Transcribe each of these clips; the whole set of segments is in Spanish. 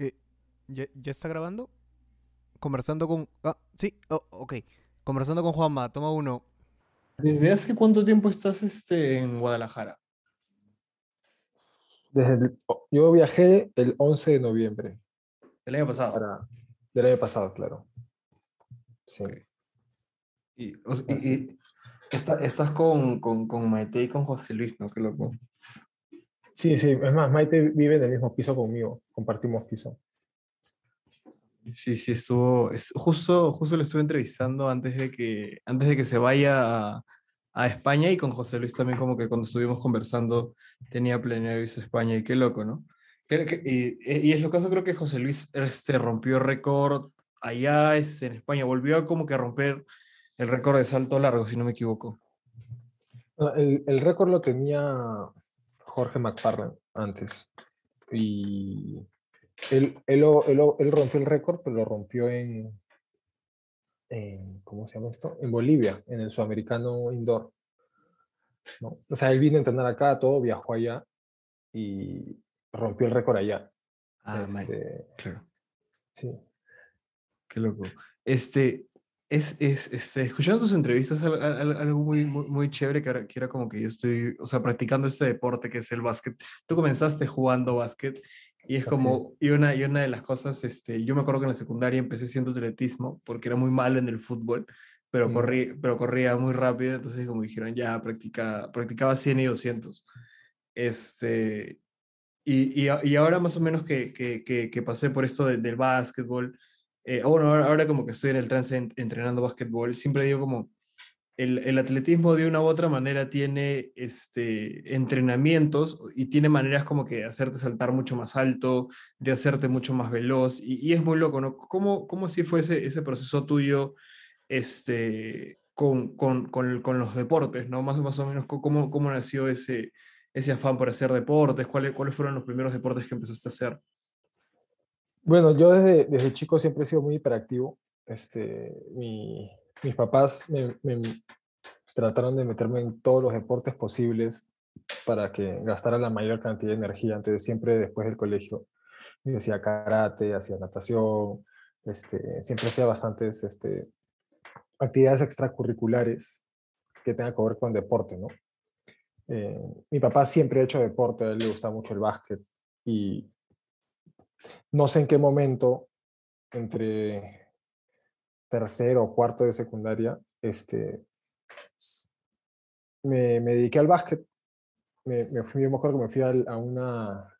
Eh, ¿ya, ya está grabando? Conversando con... Ah, sí, oh, ok. Conversando con Juanma, toma uno. ¿Desde hace cuánto tiempo estás este, en Guadalajara? Desde el- yo viajé el 11 de noviembre El año pasado. para, del año pasado, claro. Sí. Y, o y- y está- estás con, con, con Maite y con José Luis, ¿no? Qué loco. Sí, sí, es más, Maite vive en el mismo piso conmigo, compartimos piso. Sí, sí, estuvo. es- justo, justo lo estuve entrevistando antes de que, antes de que se vaya a, a España y con José Luis también, como que cuando estuvimos conversando, tenía planeado irse a España y qué loco, ¿no? Y, y es lo caso, creo que José Luis este, rompió récord allá este, en España, volvió a como que a romper el récord de salto largo, si no me equivoco. El, el récord lo tenía Jorge McFarlane antes. Y él, él, él él rompió el récord, pero lo rompió en, en, ¿cómo se llama esto? En Bolivia, en el Sudamericano Indoor. ¿no? O sea, él vino a entrenar acá, todo, viajó allá y rompió el récord allá. Ah, Este, claro. sí. Qué loco. Este, es, es, este, escuchando tus entrevistas, al- al- al- algo muy, muy, muy chévere que era, que era como que yo estoy, o sea, practicando este deporte que es el básquet. Tú comenzaste jugando básquet y es Así como, y una, y una de las cosas, este, yo me acuerdo que en la secundaria empecé haciendo atletismo porque era muy malo en el fútbol, pero, Mm. corrí, pero corría muy rápido, entonces como dijeron, ya, practica, practicaba 100 y 200. Este, y, y, y ahora más o menos que, que, que, que pasé por esto de- del básquetbol, eh, bueno, ahora, como que estoy en el trance en- entrenando básquetbol, siempre digo como el, el atletismo de una u otra manera tiene este, entrenamientos y tiene maneras como que de hacerte saltar mucho más alto, de hacerte mucho más veloz, y, es muy loco, ¿no? ¿Cómo, cómo si fuese ese proceso tuyo este, con, con, con, con los deportes, ¿no? Más, más o menos, ¿cómo, cómo nació ese, ese afán por hacer deportes? ¿Cuáles, ¿Cuáles fueron los primeros deportes que empezaste a hacer? Bueno, yo desde, chico siempre he sido muy hiperactivo. Este, mi- mis papás me, trataron de meterme en todos los deportes posibles para que gastara la mayor cantidad de energía. Entonces, siempre después del colegio, yo hacía karate, hacía natación, este, siempre hacía bastantes este, actividades extracurriculares que tengan que ver con deporte. Eh, mi papá siempre ha hecho deporte, a él le gusta mucho el básquet y no sé en qué momento, entre tercero o cuarto de secundaria, este, me, me dediqué al básquet. Me, me fui, yo me acuerdo que me fui al- a una,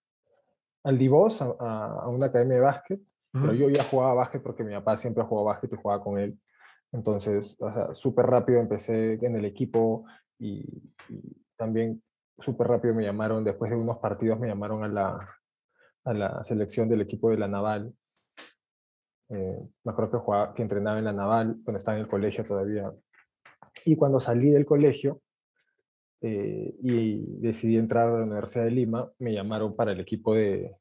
al Divos, a, a- una academia de básquet, pero yo ya jugaba básquet porque mi papá siempre jugó básquet y jugaba con él. Entonces, o sea, súper rápido empecé en el equipo y, y también súper rápido me llamaron, después de unos partidos me llamaron a la, a la selección del equipo de la Naval. Eh, me acuerdo que, jugaba, que entrenaba en la Naval cuando estaba en el colegio todavía. Y cuando salí del colegio eh, y decidí entrar a la Universidad de Lima, me llamaron para el equipo de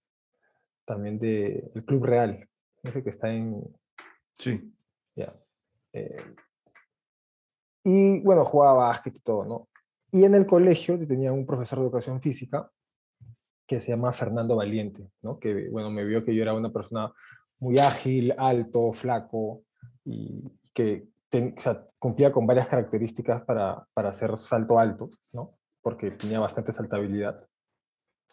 también del Club Real, ese que está en... Sí. ya, eh, y bueno, jugaba básquet y todo, ¿no? Y en el colegio tenía un profesor de educación física que se llama Fernando Valiente, ¿no? Que, bueno, me vio que yo era una persona muy ágil, alto, flaco, y que ten- o sea, cumplía con varias características para, para hacer salto alto, ¿no? Porque tenía bastante saltabilidad.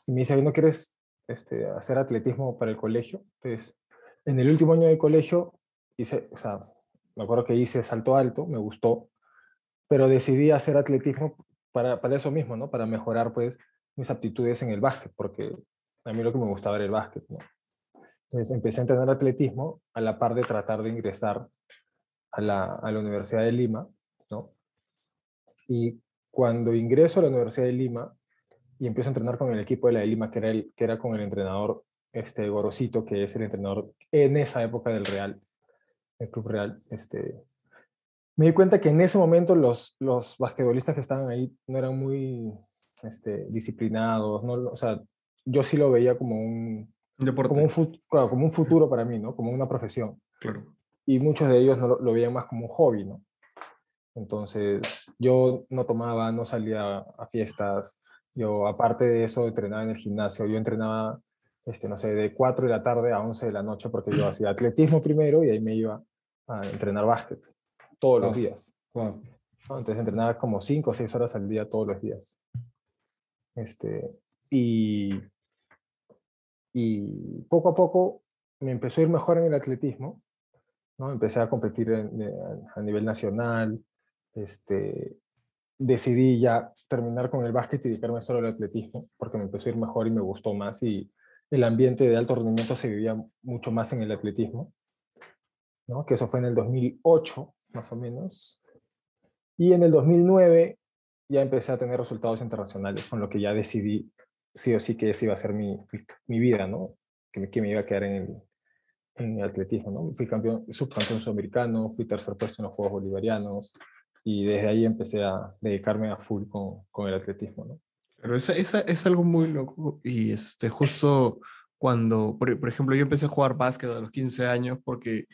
Y me dice, ¿no quieres este, hacer atletismo para el colegio? Entonces, en el último año de colegio, hice, o sea, me acuerdo que hice salto alto, me gustó, pero decidí hacer atletismo para, para eso mismo, ¿no? Para mejorar, pues, mis aptitudes en el básquet, porque a mí lo que me gustaba era el básquet, ¿no? Entonces empecé a entrenar atletismo a la par de tratar de ingresar a la, a la Universidad de Lima, ¿no? Y cuando ingreso a la Universidad de Lima y empiezo a entrenar con el equipo de la de Lima, que era, el, que era con el entrenador este, Gorosito, que es el entrenador en esa época del Real, el Club Real, este, me di cuenta que en ese momento los, los basquetbolistas que estaban ahí no eran muy este, disciplinados, ¿no? o sea, yo sí lo veía como un, Deporte. como un, claro, como un futuro para mí, ¿no? Como una profesión. Claro. Y muchos de ellos no lo, lo veían más como un hobby, ¿no? Entonces, yo no tomaba, no salía a fiestas. Yo, aparte de eso, entrenaba en el gimnasio. Yo entrenaba este, no sé, de 4 de la tarde a 11 de la noche, porque yo hacía atletismo primero y ahí me iba a entrenar básquet todos los días. Wow. Entonces entrenaba como 5 o 6 horas al día todos los días. Este, y, y poco a poco me empezó a ir mejor en el atletismo. ¿no? Empecé a competir a, a nivel nacional. Este, decidí ya terminar con el básquet y dedicarme solo al atletismo, porque me empezó a ir mejor y me gustó más. Y el ambiente de alto rendimiento se vivía mucho más en el atletismo. ¿no? Que eso fue en el 2008, más o menos. Y en el 2009 ya empecé a tener resultados internacionales, con lo que ya decidí sí o sí que esa iba a ser mi, mi- vida, ¿no? Que me, que me iba a quedar en el, en el atletismo, ¿no? Fui campeón, subcampeón sudamericano, fui tercer puesto en los Juegos Bolivarianos y desde ahí empecé a dedicarme a full con, con el atletismo, ¿no? Pero esa, esa es algo muy loco y este, justo cuando, por, por ejemplo, yo empecé a jugar básquet a los 15 años porque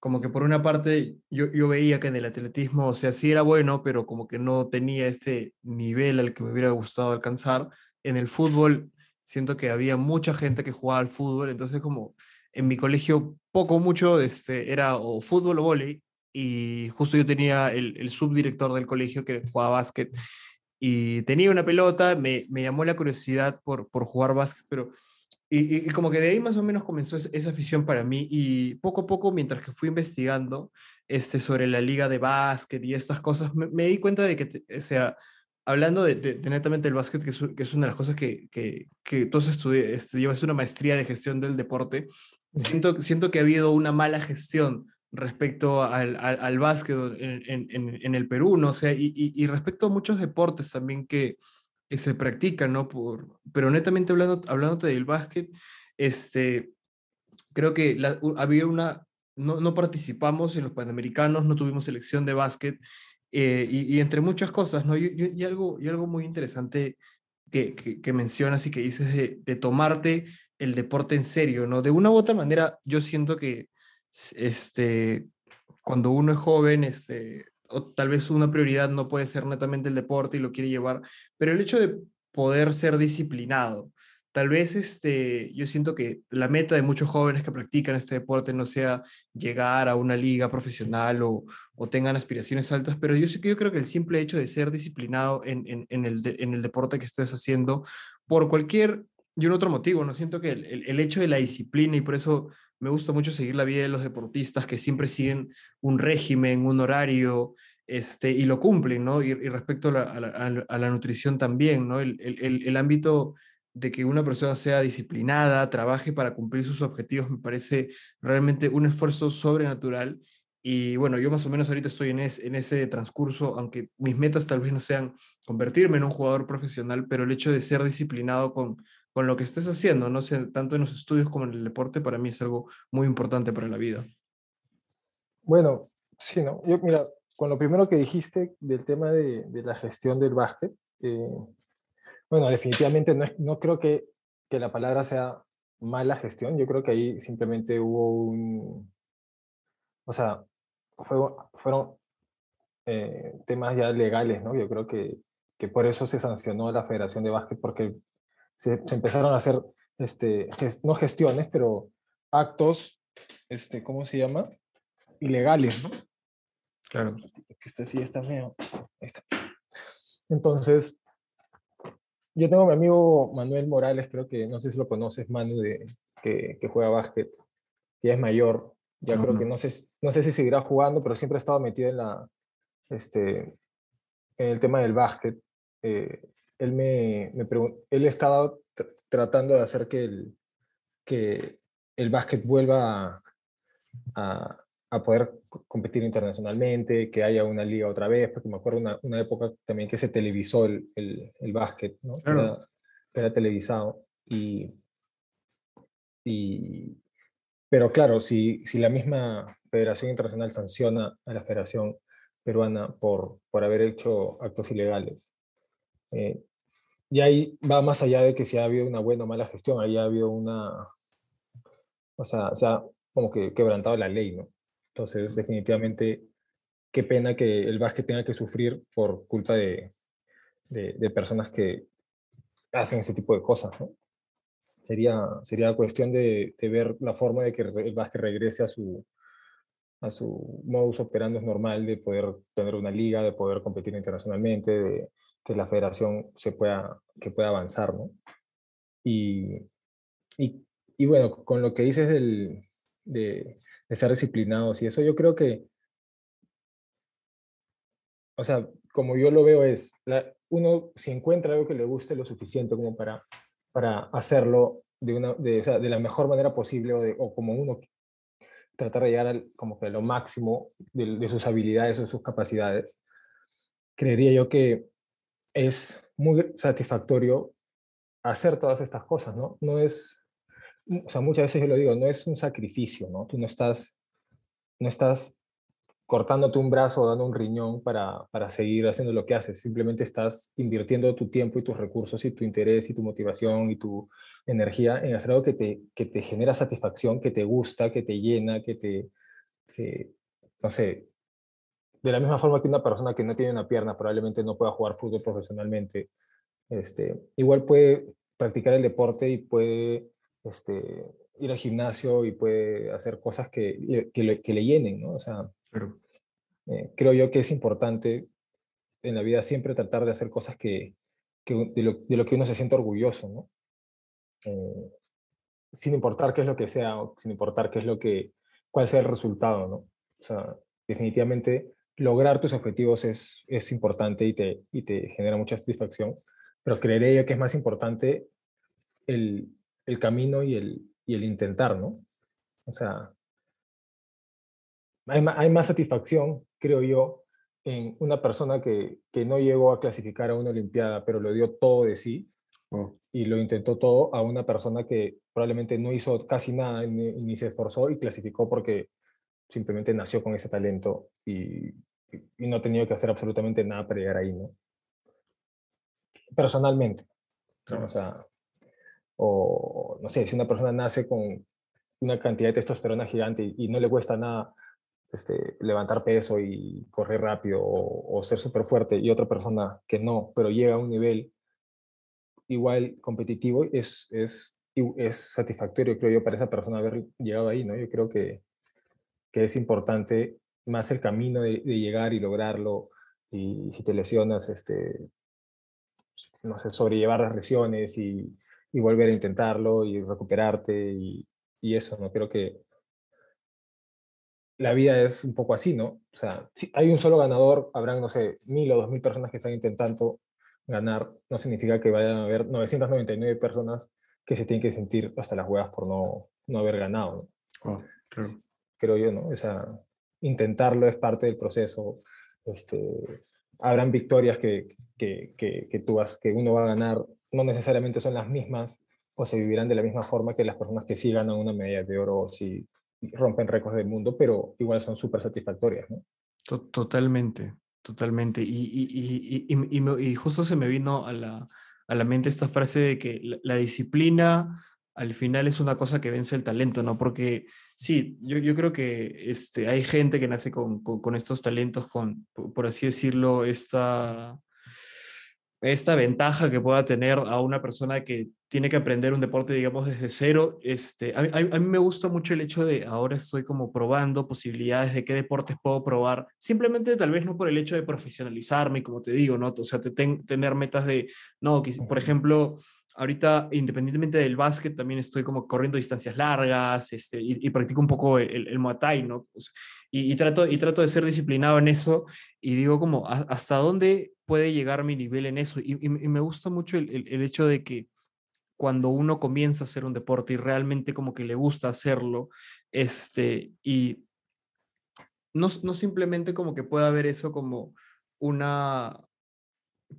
como que por una parte yo, yo veía que en el atletismo, o sea, sí era bueno, pero como que no tenía este nivel al que me hubiera gustado alcanzar. En el fútbol siento que había mucha gente que jugaba al fútbol, entonces como en mi colegio poco mucho este, era o fútbol o vóley y justo yo tenía el, el subdirector del colegio que jugaba básquet y tenía una pelota, me, me llamó la curiosidad por, por jugar básquet, pero y, y- como que de ahí más o menos comenzó es- esa afición para mí y poco a poco mientras que fui investigando este, sobre la liga de básquet y estas cosas, me, me di cuenta de que, o sea, hablando de, de- de netamente el básquet, que es, que es una de las cosas que, que, que tú este, llevas una maestría de gestión del deporte, siento, siento que ha habido una mala gestión respecto al, al, al básquet en, en, en, en el Perú, ¿no? O sea, y, y, y respecto a muchos deportes también que, que se practican, ¿no? Por, pero netamente hablando, hablándote del básquet, este, creo que la- había una, no, no participamos en los Panamericanos, no tuvimos selección de básquet, eh, y, y entre muchas cosas, ¿no? Y, y- y algo, y algo muy interesante que, que, que mencionas y que dices de, de tomarte el deporte en serio, ¿no? De una u otra manera, yo siento que este, cuando uno es joven, este, o tal vez una prioridad no puede ser netamente el deporte y lo quiere llevar, pero el hecho de poder ser disciplinado, tal vez este, yo siento que la meta de muchos jóvenes que practican este deporte no sea llegar a una liga profesional o, o tengan aspiraciones altas, pero yo, yo creo que el simple hecho de ser disciplinado en, en, el, en el deporte que estés haciendo, por cualquier y un otro motivo, ¿no? Siento que el- el hecho de la disciplina y por eso me gusta mucho seguir la vida de los deportistas que siempre siguen un régimen, un horario, este, y lo cumplen, ¿no? Y, respecto a la, a la- a la- nutrición también, ¿no? El- el- el ámbito de que una persona sea disciplinada, trabaje para cumplir sus objetivos, me parece realmente un esfuerzo sobrenatural. Y bueno, yo más o menos ahorita estoy en, es- en ese transcurso, aunque mis metas tal vez no sean convertirme en un jugador profesional, pero el hecho de ser disciplinado con, con lo que estés haciendo, no sé, tanto en los estudios como en el deporte, para mí es algo muy importante para la vida. Bueno, sí, ¿no? Yo, mira, con lo primero que dijiste del tema de, de la gestión del básquet, eh, bueno, definitivamente no, no creo que, que la palabra sea mala gestión, yo creo que ahí simplemente hubo un, o sea, fue- fueron eh, temas ya legales, ¿no? Yo creo que, que por eso se sancionó a la Federación de Básquet, porque se, se empezaron a hacer, este, ges- no gestiones, pero actos, este, ¿cómo se llama? Ilegales, ¿no? Claro. este sí está. Ahí está. Entonces, yo tengo a mi amigo Manuel Morales, creo que, no sé si lo conoces, Manu, de, que, que juega básquet, que ya es mayor, ya No, creo no. que no sé, no sé si seguirá jugando, pero siempre ha estado metido en la, este, en el tema del básquet. Eh, él me, me él estaba tr- tratando de hacer que el, que el básquet vuelva a, a, a poder co- competir internacionalmente, que haya una liga otra vez, porque me acuerdo una, una época también que se televisó el, el, el básquet, ¿no? Claro. Era, era televisado. Y, y, pero claro, si, si la misma Federación Internacional sanciona a la Federación Peruana por, por haber hecho actos ilegales, eh, y ahí va más allá de que si ha habido una buena o mala gestión, ahí ha habido una, o sea, se ha como que quebrantado la ley, ¿no? Entonces, definitivamente, qué pena que el básquet tenga que sufrir por culpa de, de, de personas que hacen ese tipo de cosas, ¿no? Sería, sería cuestión de, de ver la forma de que el básquet regrese a su, a su modus operandi normal de poder tener una liga, de poder competir internacionalmente, de que la federación se pueda, que pueda avanzar, ¿no? Y, y, y bueno, con lo que dices del, de, de ser disciplinados y eso yo creo que, o sea, como yo lo veo es, uno si encuentra algo que le guste lo suficiente como para, para hacerlo de, una, de, o sea, de la mejor manera posible o, de, o como uno tratar de llegar al, como que a lo máximo de, de, sus habilidades o sus capacidades, creería yo que es muy satisfactorio hacer todas estas cosas, ¿no? No es, o sea, muchas veces yo lo digo, no es un sacrificio, ¿no? Tú no estás, no estás cortándote un brazo o dando un riñón para, para seguir haciendo lo que haces, simplemente estás invirtiendo tu tiempo y tus recursos y tu interés y tu motivación y tu energía en hacer algo que te, que te genera satisfacción, que te gusta, que te llena, que te, que, no sé, de la misma forma que una persona que no tiene una pierna probablemente no pueda jugar fútbol profesionalmente, este, igual puede practicar el deporte y puede este, ir al gimnasio y puede hacer cosas que, que, le, que le llenen, ¿no? O sea, Pero, eh, creo yo que es importante en la vida siempre tratar de hacer cosas que, que de, lo, de, lo, que uno se siente orgulloso, ¿no? Eh, sin importar qué es lo que sea, o sin importar qué es lo que, cuál sea el resultado, ¿no? O sea, definitivamente lograr tus objetivos es, es importante y te, y te genera mucha satisfacción, pero creeré yo que es más importante el, el camino y el, y el intentar, ¿no? O sea, hay, hay más satisfacción, creo yo, en una persona que, que, no llegó a clasificar a una Olimpiada, pero lo dio todo de sí oh. y lo intentó todo, a una persona que probablemente no hizo casi nada ni, ni se esforzó y clasificó porque simplemente nació con ese talento y, y no ha tenido que hacer absolutamente nada para llegar ahí, ¿no? Personalmente. ¿no? O sea, o no sé, si una persona nace con una cantidad de testosterona gigante y, y no le cuesta nada este, levantar peso y correr rápido o, o ser súper fuerte y otra persona que no, pero llega a un nivel igual competitivo, es, es, es satisfactorio, creo yo, para esa persona haber llegado ahí, ¿no? Yo creo que, que es importante más el camino de, de, llegar y lograrlo y si te lesionas, este, no sé, sobrellevar las lesiones y, y volver a intentarlo y recuperarte y, y eso, ¿no? Creo que la vida es un poco así, ¿no? O sea, si hay un solo ganador, habrán, no sé, mil o dos mil personas que están intentando ganar, no significa que vayan a haber 999 personas que se tienen que sentir hasta las huevas por no, no haber ganado, ¿no? Oh, claro. Creo yo, ¿no? O sea, intentarlo es parte del proceso. Este, habrán victorias que, que, que, que, tú vas, que uno va a ganar, no necesariamente son las mismas o se vivirán de la misma forma que las personas que sí ganan una medalla de oro o sí rompen récords del mundo, pero igual son súper satisfactorias. Totalmente, totalmente. Y, y, y, y, justo se me vino a la, a la mente esta frase de que la, disciplina al final es una cosa que vence el talento, ¿no? Porque sí, yo, yo creo que este, hay gente que nace con, con, con estos talentos, con, por así decirlo, esta esta ventaja que pueda tener a una persona que tiene que aprender un deporte, digamos, desde cero. Este, a, a, mí me gusta mucho el hecho de ahora estoy como probando posibilidades de qué deportes puedo probar, simplemente tal vez no por el hecho de profesionalizarme, como te digo, ¿no? O sea, te ten, tener metas de, no, por ejemplo, ahorita, independientemente del básquet, también estoy como corriendo distancias largas este, y, y practico un poco el, el Muay Thai, ¿no? Pues, y, y, trato, y trato de ser disciplinado en eso y digo como, ¿hasta dónde puede llegar mi nivel en eso? Y, y me gusta mucho el, el, el, hecho de que cuando uno comienza a hacer un deporte y realmente como que le gusta hacerlo, este, y no, no simplemente como que pueda ver eso como una,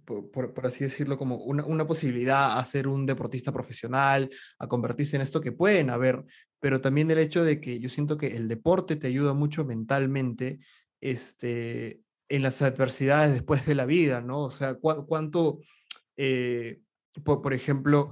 por, así decirlo, como una, una, posibilidad a ser un deportista profesional, a convertirse en esto que pueden haber, pero también el hecho de que yo siento que el deporte te ayuda mucho mentalmente este, en las adversidades después de la vida, ¿no? O sea, cu cuánto, eh, por, por, ejemplo,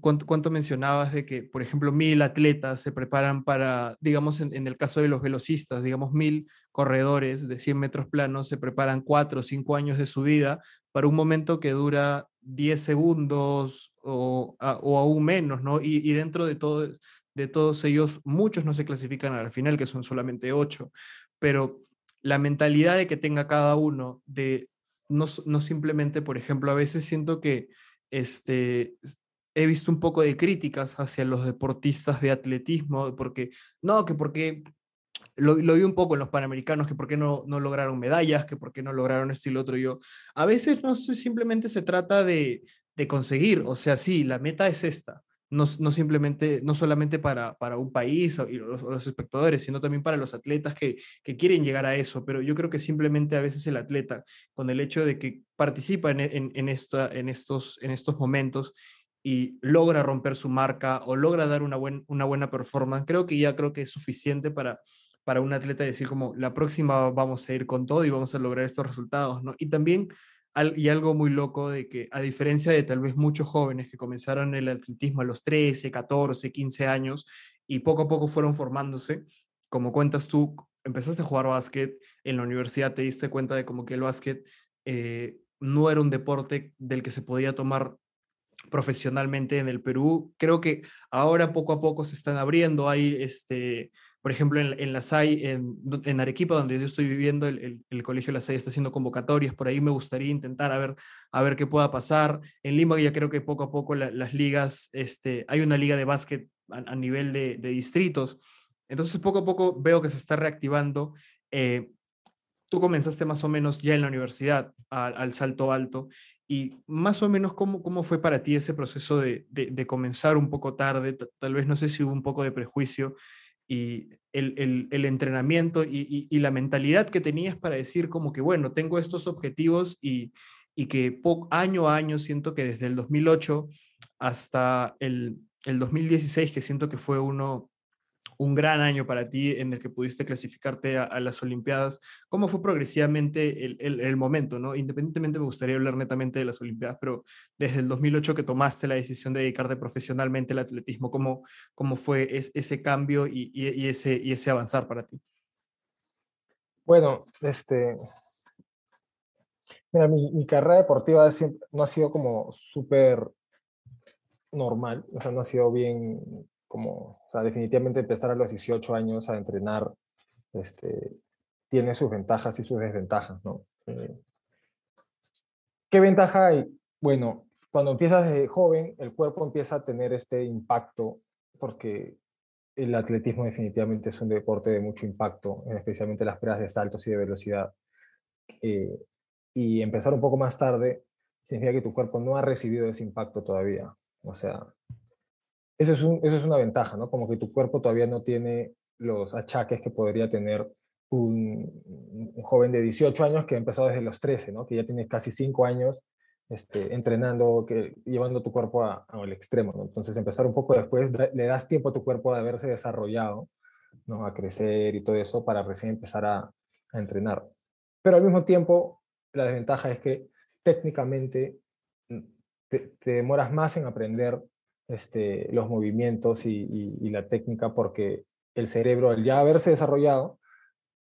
cuánto, cuánto, mencionabas de que, por ejemplo, mil atletas se preparan para, digamos, en, el caso de los velocistas, digamos, mil corredores de 100 metros planos se preparan cuatro o cinco años de su vida para un momento que dura 10 segundos o, o aún menos, ¿no? Y, dentro de, todo, de todos ellos, muchos no se clasifican a la final, que son solamente ocho, pero la mentalidad de que tenga cada uno de no, no simplemente, por ejemplo, a veces siento que este, he visto un poco de críticas hacia los deportistas de atletismo, porque no, que porque lo, lo, vi un poco en los panamericanos, que por qué no, no lograron medallas, que por qué no lograron esto y lo otro. Yo, a veces no simplemente se trata de, de conseguir, o sea, sí, la meta es esta, no, no, simplemente, no solamente para, para un país o, y los, los, espectadores, sino también para los atletas que, que, quieren llegar a eso. Pero yo creo que simplemente a veces el atleta, con el hecho de que participa en, en, en, esta, en, estos, en estos momentos y logra romper su marca o logra dar una, buen, una buena performance, creo que ya creo que es suficiente para, para un atleta decir como la próxima vamos a ir con todo y vamos a lograr estos resultados, ¿no? Y también y algo muy loco de que, a diferencia de tal vez muchos jóvenes que comenzaron el atletismo a los 13, 14, 15 años y poco a poco fueron formándose, como cuentas tú, empezaste a jugar básquet en la universidad, te diste cuenta de como que el básquet eh, no era un deporte del que se podía tomar profesionalmente en el Perú. Creo que ahora poco a poco se están abriendo, hay este, por ejemplo, en, en la SAI, en, en, Arequipa, donde yo estoy viviendo, el, el, el, colegio La SAI está haciendo convocatorias, por ahí me gustaría intentar a ver, a ver qué pueda pasar. En Lima ya creo que poco a poco la, las ligas, este, hay una liga de básquet a, nivel de, de, distritos, entonces poco a poco veo que se está reactivando. Eh, tú comenzaste más o menos ya en la universidad al salto alto y más o menos cómo, cómo fue para ti ese proceso de, de, comenzar un poco tarde, tal vez no sé si hubo un poco de prejuicio y el, el, entrenamiento y, y, y, la mentalidad que tenías para decir como que, bueno, tengo estos objetivos y, y que año a año siento que desde el 2008 hasta el, el 2016, que siento que fue uno un gran año para ti en el que pudiste clasificarte a, las Olimpiadas. ¿Cómo fue progresivamente el, el, momento? ¿no? Independientemente me gustaría hablar netamente de las Olimpiadas, pero desde el 2008 que tomaste la decisión de dedicarte profesionalmente al atletismo, ¿cómo, cómo fue es, ese cambio y, ese, y ese avanzar para ti? Bueno, este... Mira, mi, mi carrera deportiva no ha sido como súper normal, o sea, no ha sido bien como, o sea, definitivamente empezar a los 18 años a entrenar este, tiene sus ventajas y sus desventajas, ¿no? Eh, ¿Qué ventaja hay? Bueno, cuando empiezas de joven, el cuerpo empieza a tener este impacto porque el atletismo definitivamente es un deporte de mucho impacto, especialmente las pruebas de saltos y de velocidad. Eh, y empezar un poco más tarde significa que tu cuerpo no ha recibido ese impacto todavía. O sea, eso es, un, eso es una ventaja, ¿no? Como que tu cuerpo todavía no tiene los achaques que podría tener un, un, joven de 18 años que ha empezado desde los 13, ¿no? Que ya tiene casi 5 años este, entrenando, que, llevando tu cuerpo al extremo, ¿no? Entonces empezar un poco después, le das tiempo a tu cuerpo de haberse desarrollado, ¿no? A crecer y todo eso para recién empezar a, a entrenar. Pero al mismo tiempo, la desventaja es que técnicamente mm, te, te demoras más en aprender este, los movimientos y, la técnica porque el cerebro, al ya haberse desarrollado,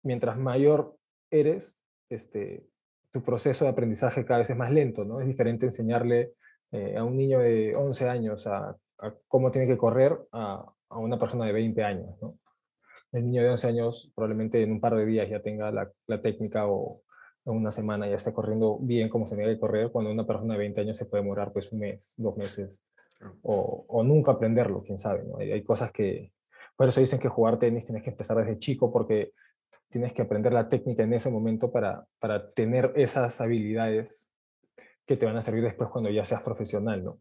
mientras mayor eres, este, tu proceso de aprendizaje cada vez es más lento, ¿no? Es diferente enseñarle eh, a un niño de 11 años a, cómo tiene que correr a, una persona de 20 años. El niño de 11 años probablemente en un par de días ya tenga la, técnica o en una semana ya esté corriendo bien como se debe correr, cuando una persona de 20 años se puede demorar pues un mes, dos meses o, o, nunca aprenderlo, quién sabe. ¿no? Hay, hay, cosas que, por eso dicen que jugar tenis tienes que empezar desde chico porque tienes que aprender la técnica en ese momento para, para tener esas habilidades que te van a servir después cuando ya seas profesional. ¿no?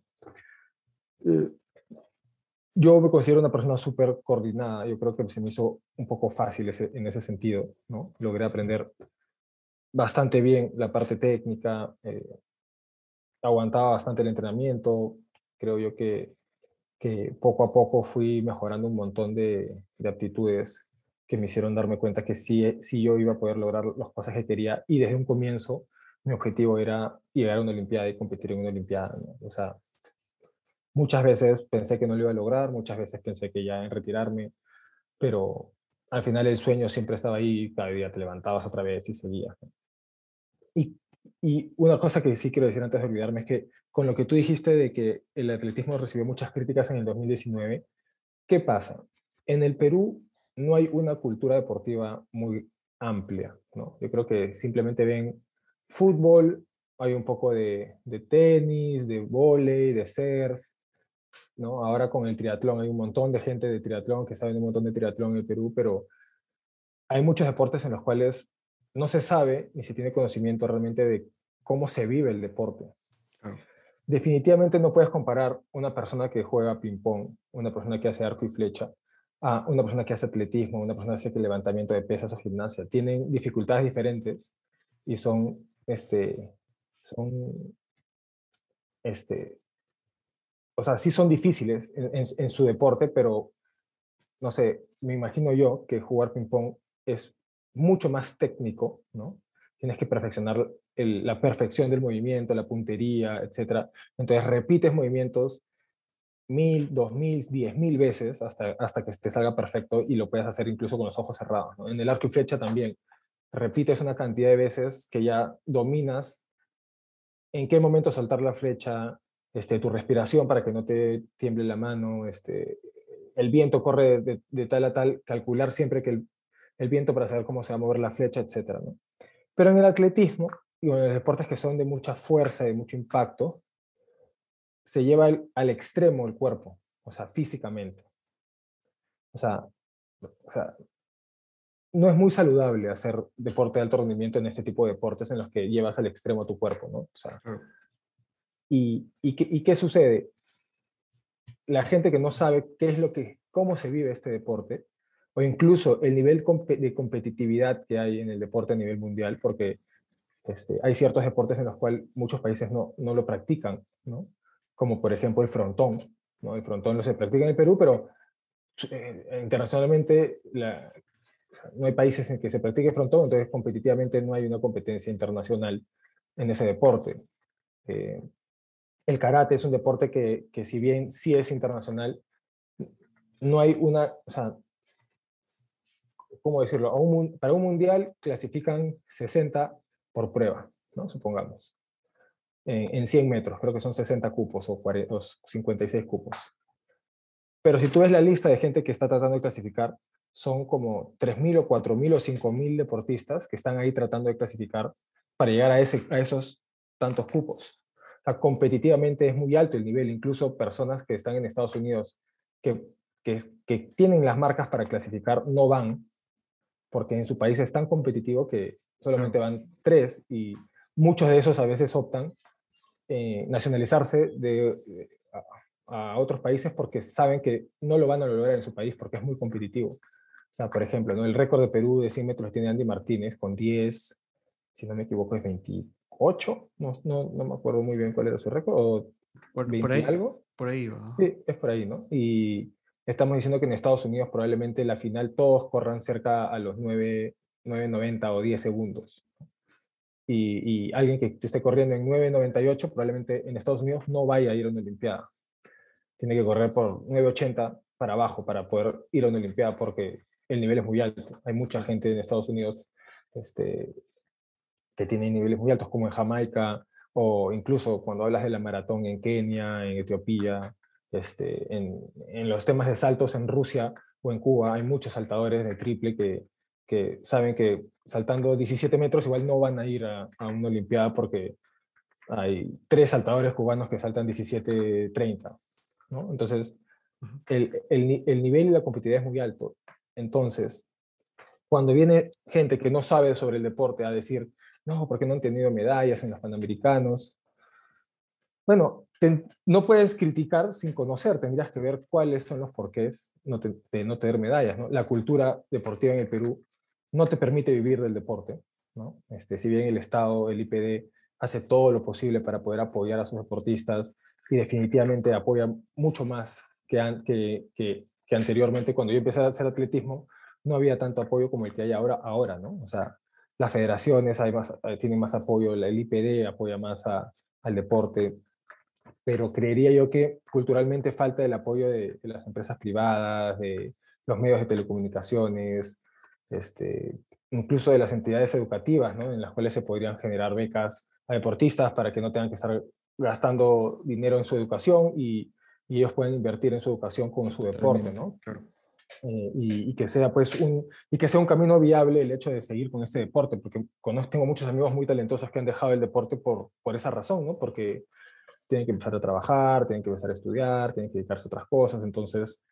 Yo me considero una persona súper coordinada, yo creo que se me hizo un poco fácil ese, en ese sentido, ¿no? Logré aprender bastante bien la parte técnica, eh, aguantaba bastante el entrenamiento, creo yo que, que poco a poco fui mejorando un montón de, de, aptitudes que me hicieron darme cuenta que sí, sí yo iba a poder lograr las cosas que quería y desde un comienzo mi objetivo era llegar a una Olimpiada y competir en una Olimpiada. ¿no? O sea, Muchas veces pensé que no lo iba a lograr, muchas veces pensé que ya en retirarme, pero al final el sueño siempre estaba ahí, cada día te levantabas otra vez y seguías. Y, y una cosa que sí quiero decir antes de olvidarme es que con lo que tú dijiste de que el atletismo recibió muchas críticas en el 2019, ¿qué pasa? En el Perú no hay una cultura deportiva muy amplia, ¿no? Yo creo que simplemente ven fútbol, hay un poco de, de tenis, de vóley, de surf, ¿no? Ahora con el triatlón hay un montón de gente de triatlón que sabe un montón de triatlón en el Perú, pero hay muchos deportes en los cuales no se sabe ni se tiene conocimiento realmente de cómo se vive el deporte. Definitivamente no puedes comparar una persona que juega ping-pong, una persona que hace arco y flecha, a una persona que hace atletismo, una persona que hace levantamiento de pesas o gimnasia. Tienen dificultades diferentes y son, este, son, este, o sea, sí son difíciles en, en su deporte, pero no sé, me imagino yo que jugar ping-pong es mucho más técnico, ¿no? Tienes que perfeccionar la perfección del movimiento, la puntería, etc. Entonces repites movimientos mil, dos mil, diez mil veces hasta, hasta que te salga perfecto y lo puedes hacer incluso con los ojos cerrados. En el arco y flecha también repites una cantidad de veces que ya dominas en qué momento soltar la flecha, este, tu respiración para que no te tiemble la mano, este, el viento corre de, tal a tal, calcular siempre que el, viento para saber cómo se va a mover la flecha, etc. Pero en el atletismo y en los deportes que son de mucha fuerza, de mucho impacto, se lleva el, al extremo el cuerpo, o sea, físicamente. O sea, o sea, no es muy saludable hacer deporte de alto rendimiento en este tipo de deportes en los que llevas al extremo tu cuerpo, ¿no? O sea, y, y, ¿qué, ¿Y qué sucede? La gente que no sabe qué es lo que, cómo se vive este deporte, o incluso el nivel de competitividad que hay en el deporte a nivel mundial, porque este, hay ciertos deportes en los cuales muchos países no, no lo practican, ¿no? como por ejemplo el frontón. ¿no? El frontón no se practica en el Perú, pero eh, internacionalmente la, o sea, no hay países en que se practique frontón, entonces competitivamente no hay una competencia internacional en ese deporte. Eh, el karate es un deporte que, que, si bien sí es internacional, no hay una, o sea, ¿cómo decirlo? Un, para un mundial clasifican 60 por prueba, ¿no? Supongamos en 100 metros, creo que son 60 cupos o, 40, o 56 cupos. Pero si tú ves la lista de gente que está tratando de clasificar, son como 3.000 o 4.000 o 5.000 deportistas que están ahí tratando de clasificar para llegar a, ese, a esos tantos cupos. O sea, competitivamente es muy alto el nivel, incluso personas que están en Estados Unidos que, que, que tienen las marcas para clasificar no van, porque en su país es tan competitivo que solamente van tres y muchos de esos a veces optan eh, nacionalizarse de, a, a, otros países porque saben que no lo van a lograr en su país porque es muy competitivo. O sea, por ejemplo, ¿no? el récord de Perú de 100 metros tiene Andy Martínez con 10, si no me equivoco, es 28. No, no, no me acuerdo muy bien cuál era su récord. O por, 20 por ahí, algo. Por ahí va. Sí, es por ahí, ¿no? Y estamos diciendo que en Estados Unidos probablemente la final todos corran cerca a los 9, 9.90 o 10 segundos y, y, alguien que esté corriendo en 9.98 probablemente en Estados Unidos no vaya a ir a una Olimpiada. Tiene que correr por 9.80 para abajo para poder ir a una Olimpiada porque el nivel es muy alto. Hay mucha gente en Estados Unidos este, que tiene niveles muy altos como en Jamaica o incluso cuando hablas de la maratón en Kenia, en Etiopía, este, en, en los temas de saltos en Rusia o en Cuba hay muchos saltadores de triple que, que saben que saltando 17 metros igual no van a ir a, a una Olimpiada porque hay tres saltadores cubanos que saltan 17-30. ¿no? Entonces, el, el, el, nivel y la competitividad es muy alto. Entonces, cuando viene gente que no sabe sobre el deporte a decir, no, porque no han tenido medallas en los Panamericanos, bueno, te, no puedes criticar sin conocer, tendrías que ver cuáles son los porqués no te, de no tener medallas. ¿no? La cultura deportiva en el Perú no te permite vivir del deporte. ¿no? Este, si bien el Estado, el IPD, hace todo lo posible para poder apoyar a sus deportistas y definitivamente apoya mucho más que, que, anteriormente, cuando yo empecé a hacer atletismo, no había tanto apoyo como el que hay ahora, ahora ¿no? O sea, las federaciones hay más, eh, tienen más apoyo, el IPD apoya más al deporte. pero creería yo que culturalmente falta el apoyo de, de las empresas privadas, de los medios de telecomunicaciones, este, incluso de las entidades educativas, ¿no? en las cuales se podrían generar becas a deportistas para que no tengan que estar gastando dinero en su educación y, y ellos pueden invertir en su educación con su deporte, ¿no? Claro. Eh, y, y que sea pues un y que sea un camino viable el hecho de seguir con este deporte porque conozco tengo muchos amigos muy talentosos que han dejado el deporte por por esa razón no porque tienen que empezar a trabajar tienen que empezar a estudiar tienen que dedicarse a otras cosas entonces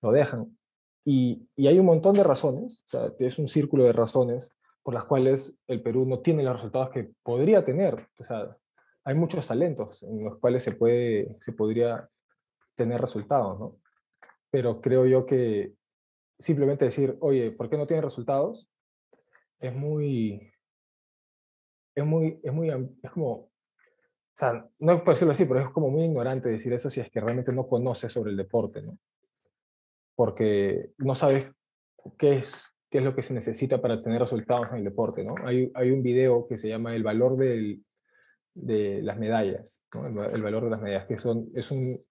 lo dejan y, y hay un montón de razones o sea es un círculo de razones por las cuales el Perú no tiene los resultados que podría tener o sea hay muchos talentos en los cuales se puede se podría tener resultados no pero creo yo que simplemente decir, oye, ¿por qué no tiene resultados? Es muy, es muy, es muy, es como, o sea, no puedo decirlo así, pero es como muy ignorante decir eso si es que realmente no conoces sobre el deporte, ¿no? Porque no sabes qué es, qué es lo que se necesita para tener resultados en el deporte, ¿no? Hay, hay un video que se llama El valor del, de las medallas, ¿no? El, va- el valor de las medallas, que son, es un,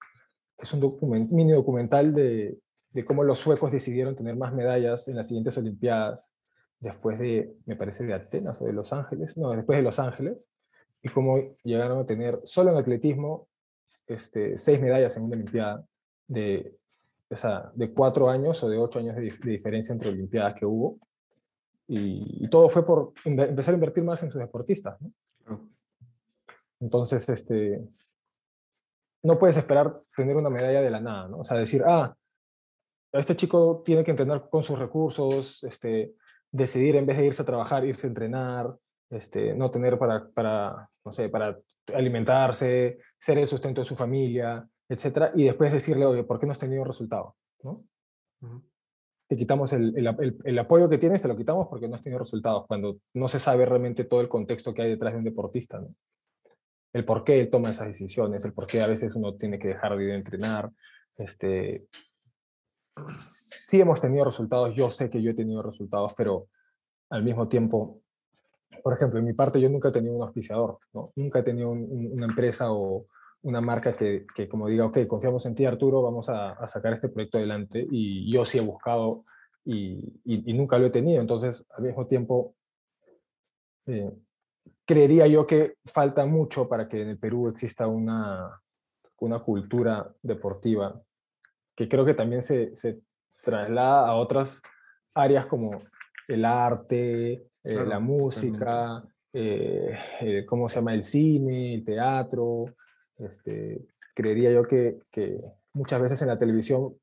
es un mini documental de, de cómo los suecos decidieron tener más medallas en las siguientes Olimpiadas, después de, me parece, de Atenas o de Los Ángeles, no, después de Los Ángeles, y cómo llegaron a tener solo en atletismo este, seis medallas en una Olimpiada de, o sea, de cuatro años o de ocho años de, dif- de diferencia entre Olimpiadas que hubo. Y, y todo fue por empezar a invertir más en sus deportistas. Entonces, este, no puedes esperar tener una medalla de la nada, ¿no? O sea, decir, ah, este chico tiene que entrenar con sus recursos, este, decidir en vez de irse a trabajar, irse a entrenar, este, no tener para, para, no sé, para alimentarse, ser el sustento de su familia, etcétera, y después decirle, oye, ¿por qué no has tenido resultado? ¿no? Ujú. Te quitamos el, el, el- el apoyo que tienes, te lo quitamos porque no has tenido resultados, cuando no se sabe realmente todo el contexto que hay detrás de un deportista, ¿no? El por qué él toma esas decisiones, el por qué a veces uno tiene que dejar de ir a entrenar, este, sí hemos tenido resultados, yo sé que yo he tenido resultados, pero al mismo tiempo, por ejemplo, en mi parte yo nunca he tenido un auspiciador, ¿no? Nunca he tenido un- un- una empresa o una marca que, que como diga, ok, confiamos en ti Arturo, vamos a, a sacar este proyecto adelante y yo sí he buscado y, y- y nunca lo he tenido, entonces al mismo tiempo eh, creería yo que falta mucho para que en el Perú exista una, una cultura deportiva que creo que también se, se traslada a otras áreas como el arte, eh, Claro, la música, eh, eh, ¿cómo se llama? El cine, el teatro. Este, creería yo que, que muchas veces en la televisión,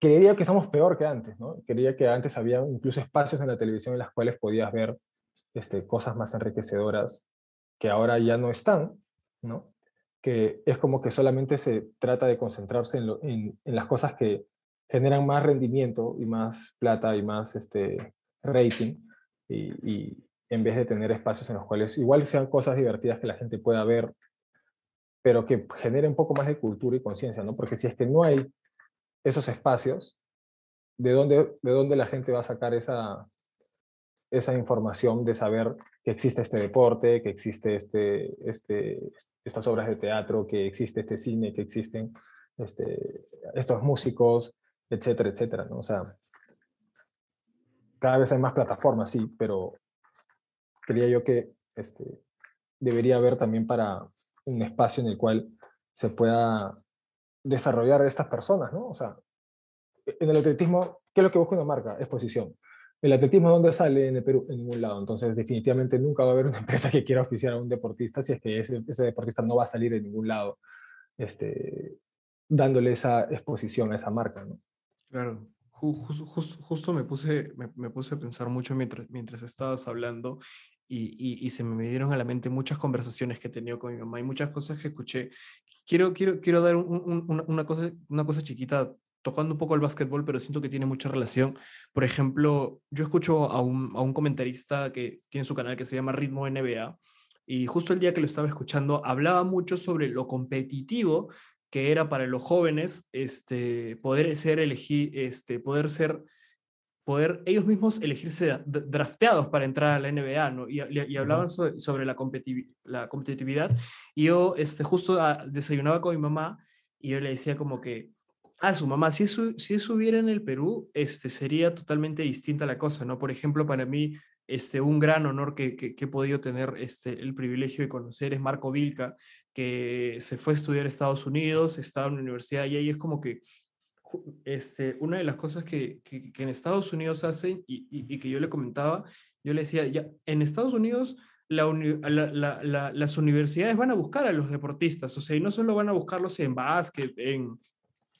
creería que somos peor que antes, ¿no? Creería que antes había incluso espacios en la televisión en las cuales podías ver este, cosas más enriquecedoras que ahora ya no están, ¿no? que es como que solamente se trata de concentrarse en, lo- en- en las cosas que generan más rendimiento y más plata y más este, rating, y, y en vez de tener espacios en los cuales igual sean cosas divertidas que la gente pueda ver, pero que generen un poco más de cultura y conciencia, ¿no? Porque si es que no hay esos espacios, ¿de dónde, de dónde la gente va a sacar esa, esa información de saber que existe este deporte, que existe este, este, estas obras de teatro, que existe este cine, que existen este, estos músicos, etcétera, etcétera, ¿no? O sea, cada vez hay más plataformas, sí, pero creía yo que este, debería haber también para un espacio en el cual se pueda desarrollar estas personas, ¿no? O sea, en el atletismo, ¿qué es lo que busca una marca? Exposición. El atletismo, ¿dónde sale en el Perú? En ningún lado. Entonces, definitivamente nunca va a haber una empresa que quiera oficiar a un deportista si es que ese, ese deportista no va a salir en ningún lado este, dándole esa exposición a esa marca, ¿no? Claro, ju- jus- jus- justo me puse, me, me puse a pensar mucho mientras, mientras estabas hablando y, se me dieron a la mente muchas conversaciones que he tenido con mi mamá y muchas cosas que escuché. Quiero, quiero, quiero dar un- un- una cosa, una cosa chiquita, tocando un poco el básquetbol, pero siento que tiene mucha relación. Por ejemplo, yo escucho a un, a un comentarista que tiene su canal que se llama Ritmo NBA y justo el día que lo estaba escuchando hablaba mucho sobre lo competitivo que era para los jóvenes este, poder ser elegir, este, poder ser, poder ellos mismos elegirse drafteados para entrar a la NBA, ¿no? Y, y, hablaban sobre, sobre la, la, competitividad. Y yo este, justo ah, desayunaba con mi mamá y yo le decía como que, ah, su mamá, si eso, si eso hubiera en el Perú, este, sería totalmente distinta la cosa, ¿no? Por ejemplo, para mí, este, un gran honor que, que, he podido tener este, el privilegio de conocer es Marco Vilca, que se fue a estudiar a Estados Unidos, estaba en la universidad y ahí es como que este, una de las cosas que, que, en Estados Unidos hacen y, y, que yo le comentaba, yo le decía, ya, en Estados Unidos la, la, las universidades van a buscar a los deportistas, o sea, y no solo van a buscarlos en básquet, en,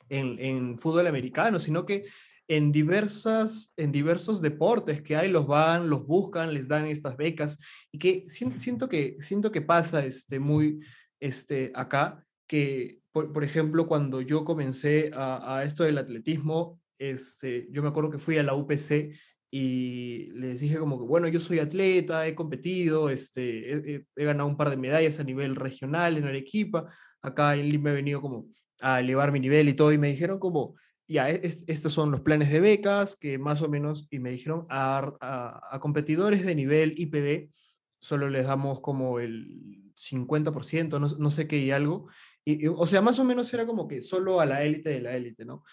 en, en fútbol americano, sino que en, diversas, en diversos deportes que hay, los van, los buscan, les dan estas becas y que siento que, siento que pasa este, muy este, acá, que por, ejemplo, cuando yo comencé a, esto del atletismo, este, yo me acuerdo que fui a la UPC y les dije como que, bueno, yo soy atleta, he competido, este, he, ganado un par de medallas a nivel regional en Arequipa, acá en Lima he venido como a elevar mi nivel y todo, y me dijeron como, ya, estos son los planes de becas que más o menos, y me dijeron, a, a, competidores de nivel IPD solo les damos como el 50%, no, no sé qué y algo, o sea, más o menos era como que solo a la élite de la élite, ¿no?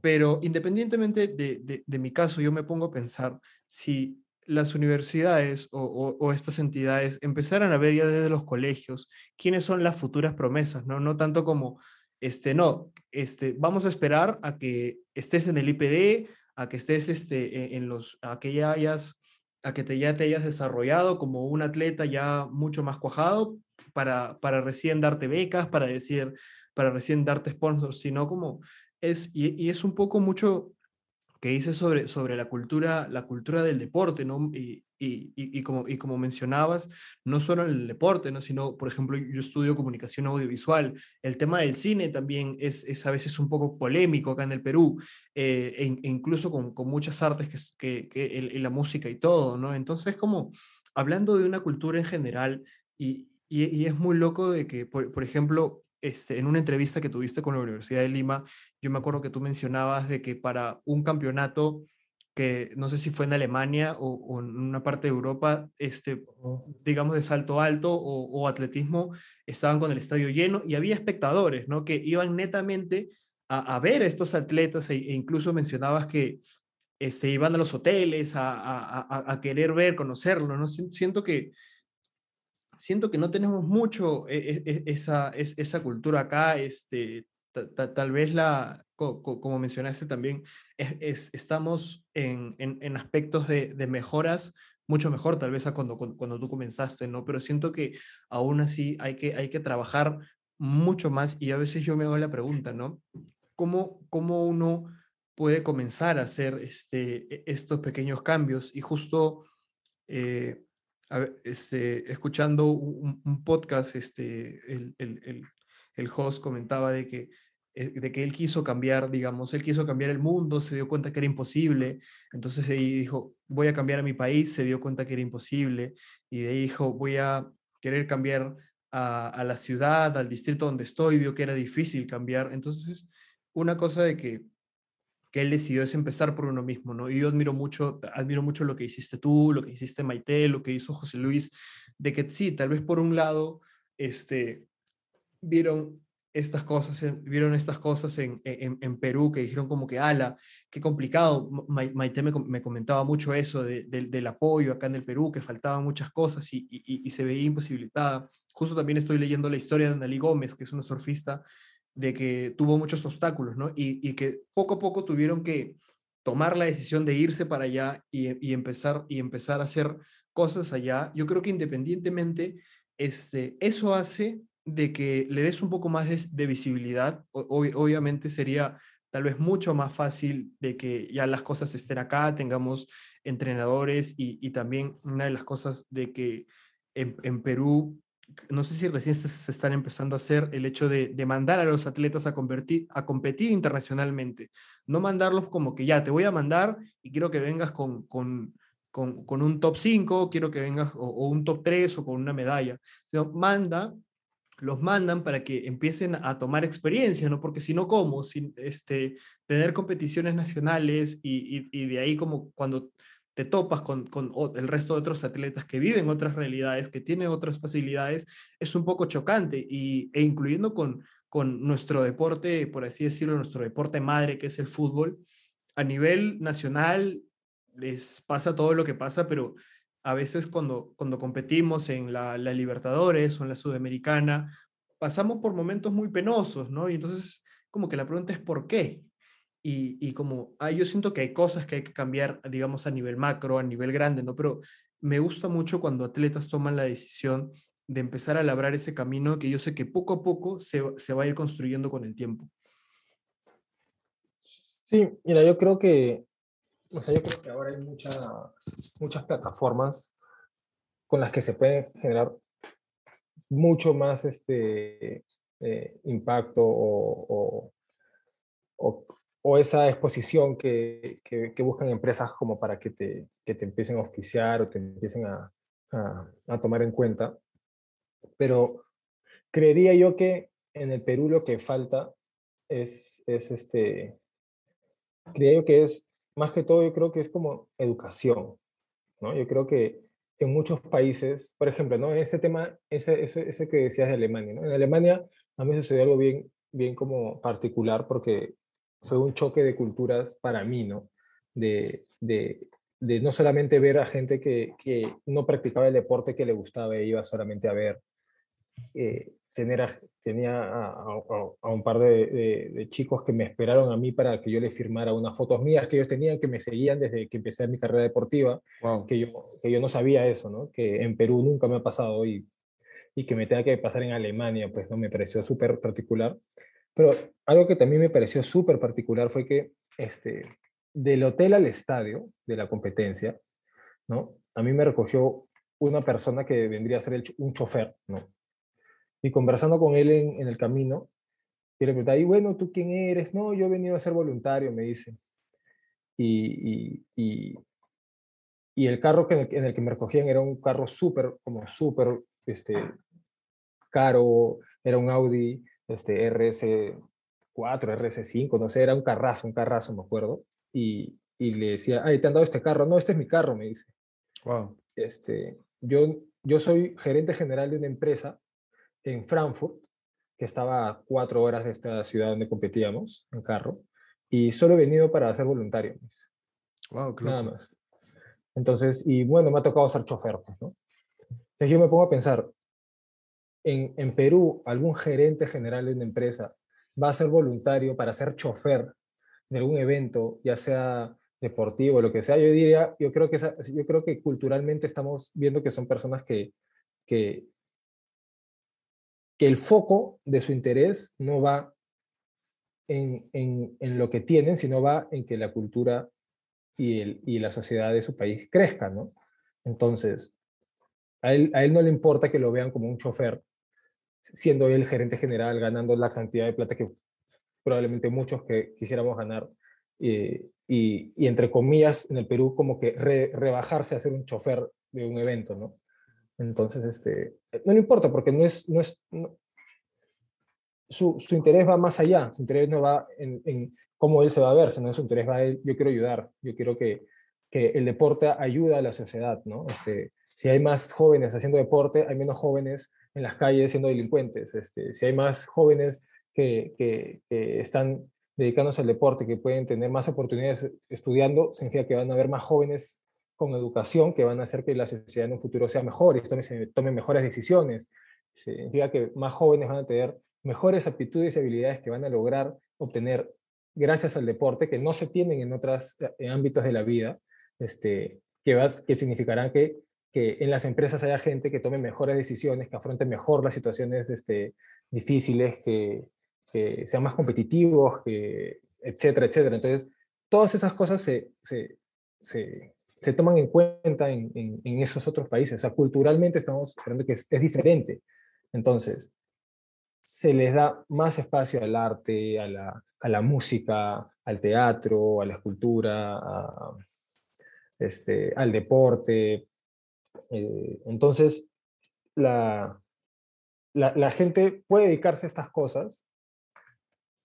Pero independientemente de, de, mi caso, yo me pongo a pensar si las universidades o, o, estas entidades empezaran a ver ya desde los colegios quiénes son las futuras promesas, ¿no? No tanto como, este, no, este, vamos a esperar a que estés en el IPD, a que estés este, e, en los, a que ya hayas, a que te, ya te hayas desarrollado como un atleta ya mucho más cuajado para, para recién darte becas, para decir, para recién darte sponsors, sino como es, y, es un poco mucho que dice sobre, sobre la cultura, la cultura del deporte, ¿no? Y, y, y, como, y como mencionabas, no solo en el deporte, ¿no? sino, por ejemplo, yo estudio comunicación audiovisual. El tema del cine también es, es a veces un poco polémico acá en el Perú, eh, e, e, incluso con, con, muchas artes que, que la música y todo, ¿no? Entonces, como hablando de una cultura en general y, y, es muy loco de que, por, ejemplo, este, en una entrevista que tuviste con la Universidad de Lima, yo me acuerdo que tú mencionabas de que para un campeonato que no sé si fue en Alemania o, en una parte de Europa, este, digamos de salto alto o, atletismo, estaban con el estadio lleno y había espectadores, ¿no? Que iban netamente a, ver a estos atletas e, e, incluso mencionabas que este, iban a los hoteles a, a, a querer ver, conocerlo, ¿no? Siento que siento que no tenemos mucho e, e, e, esa, esa cultura acá, este, tal vez la, como mencionaste también, es, estamos en, en, aspectos de, de, mejoras mucho mejor tal vez a cuando, cuando, tú comenzaste, ¿no? Pero siento que aún así hay que, hay que trabajar mucho más y a veces yo me hago la pregunta, ¿no? ¿Cómo, cómo uno puede comenzar a hacer este, estos pequeños cambios? Y justo eh, este, escuchando un, podcast, este, el, el, el, host comentaba de que, eh, de que él quiso cambiar, digamos, él quiso cambiar el mundo, se dio cuenta que era imposible, entonces de ahí dijo, voy a cambiar a mi país, se dio cuenta que era imposible, y de ahí dijo, voy a querer cambiar a, a la ciudad, al distrito donde estoy, vio que era difícil cambiar, entonces una cosa de que él decidió es empezar por uno mismo, ¿no? Y yo admiro mucho, admiro mucho lo que hiciste tú, lo que hiciste Maite, lo que hizo José Luis, de que sí, tal vez por un lado, este, vieron estas cosas, vieron estas cosas en, en, en, Perú que dijeron como que, ala, qué complicado. Maite me, me comentaba mucho eso de, del apoyo acá en el Perú, que faltaban muchas cosas y, y, se veía imposibilitada. Justo también estoy leyendo la historia de Annalí Gómez, que es una surfista de que tuvo muchos obstáculos, ¿no? Y, que poco a poco tuvieron que tomar la decisión de irse para allá y, empezar, y empezar a hacer cosas allá. Yo creo que independientemente, este, eso hace de que le des un poco más de, visibilidad. obviamente sería tal vez mucho más fácil de que ya las cosas estén acá, tengamos entrenadores y, también una de las cosas de que en, en Perú no sé si recién se están empezando a hacer el hecho de, mandar a los atletas a, convertir, a competir internacionalmente. No mandarlos como que ya te voy a mandar y quiero que vengas con, con, un top 5, quiero que vengas o, un top 3 o con una medalla. Sino manda los mandan para que empiecen a tomar experiencia, ¿no? Porque si no, ¿cómo? Sin, este, tener competiciones nacionales y, y, de ahí como cuando te topas con, con, el resto de otros atletas que viven otras realidades, que tienen otras facilidades, es un poco chocante y, e incluyendo con, con nuestro deporte, por así decirlo, nuestro deporte madre, que es el fútbol, a nivel nacional les pasa todo lo que pasa, pero a veces cuando, cuando competimos en la, Libertadores o en la Sudamericana, pasamos por momentos muy penosos, ¿no? Y entonces como que la pregunta es ¿por qué? Y, como ah, yo siento que hay cosas que hay que cambiar, digamos, a nivel macro, a nivel grande, ¿no? Pero me gusta mucho cuando atletas toman la decisión de empezar a labrar ese camino que yo sé que poco a poco se, se va a ir construyendo con el tiempo. Sí, mira, yo creo que o sea, yo creo que ahora hay muchas plataformas con las que se puede generar mucho más este, eh, impacto o, esa exposición que, que, buscan empresas como para que te, que te empiecen a auspiciar o te empiecen a, a, a tomar en cuenta. Pero creería yo que en el Perú lo que falta es, es este, creía yo que es más que todo yo creo que es como educación, ¿no? Yo creo que en muchos países, por ejemplo, ¿no? Ese tema, ese, ese, ese que decías de Alemania, ¿no? En Alemania a mí sucedió algo bien, bien como particular porque fue un choque de culturas para mí, ¿no? De, de, de no solamente ver a gente que, que, no practicaba el deporte que le gustaba e iba solamente a ver, eh, tener tenía a, un par de, chicos que me esperaron a mí para que yo les firmara unas fotos mías que ellos tenían, que me seguían desde que empecé mi carrera deportiva, que, yo, que yo no sabía eso, ¿no? que en Perú nunca me ha pasado y, y que me tenga que pasar en Alemania, pues no me pareció súper particular. Pero algo que también me pareció súper particular fue que este, del hotel al estadio de la competencia, ¿no? a mí me recogió una persona que vendría a ser un chofer, ¿no? Y conversando con él en, el camino, y le pregunté, y bueno, ¿tú quién eres? No, yo he venido a ser voluntario, me dice. Y, y, y, el carro que en, el, que me recogían era un carro súper, como súper este, caro, era un Audi este, RS4, RS5, no sé, era un carrazo, un carrazo, me acuerdo. Y, y le decía, ay, ¿te han dado este carro? No, este es mi carro, me dice. Wow. Este, yo, yo soy gerente general de una empresa en Frankfurt, que estaba a cuatro horas de esta ciudad donde competíamos en carro, y solo he venido para ser voluntario. Wow, claro. Nada más. Entonces, y bueno, me ha tocado ser chofer, pues, ¿no? Entonces yo me pongo a pensar, en, Perú, algún gerente general de una empresa va a ser voluntario para ser chofer de algún evento, ya sea deportivo, lo que sea, yo diría, yo creo que, yo creo que culturalmente estamos viendo que son personas que, que el foco de su interés no va en, en, lo que tienen, sino va en que la cultura y, el, y la sociedad de su país crezcan, ¿no? Entonces, a él, a él no le importa que lo vean como un chofer, siendo él gerente general, ganando la cantidad de plata que probablemente muchos que quisiéramos ganar, y, entre comillas, en el Perú, como que rebajarse a ser un chofer de un evento, ¿no? Entonces, este, no le importa porque no es, no es, su, su, interés va más allá, su interés no va en, en, cómo él se va a ver, sino su interés va él, yo quiero ayudar, yo quiero que, que el deporte ayude a la sociedad, ¿no? Este, si hay más jóvenes haciendo deporte, hay menos jóvenes en las calles siendo delincuentes, este, si hay más jóvenes que, que, que están dedicándose al deporte, que pueden tener más oportunidades estudiando, significa que van a haber más jóvenes con educación que van a hacer que la sociedad en un futuro sea mejor y tomen, tomen mejores decisiones. Significa que más jóvenes van a tener mejores aptitudes y habilidades que van a lograr obtener gracias al deporte que no se tienen en otros ámbitos de la vida, este, que, vas, que significarán que, que en las empresas haya gente que tome mejores decisiones, que afronte mejor las situaciones este, difíciles, que, que sean más competitivos, que, etcétera, etcétera. Entonces, todas esas cosas se, se, se se toman en cuenta en, en, esos otros países. O sea, culturalmente estamos esperando que es, diferente. Entonces, se les da más espacio al arte, a la, a la música, al teatro, a la escultura, a, este, al deporte. Eh, entonces, la, la, la gente puede dedicarse a estas cosas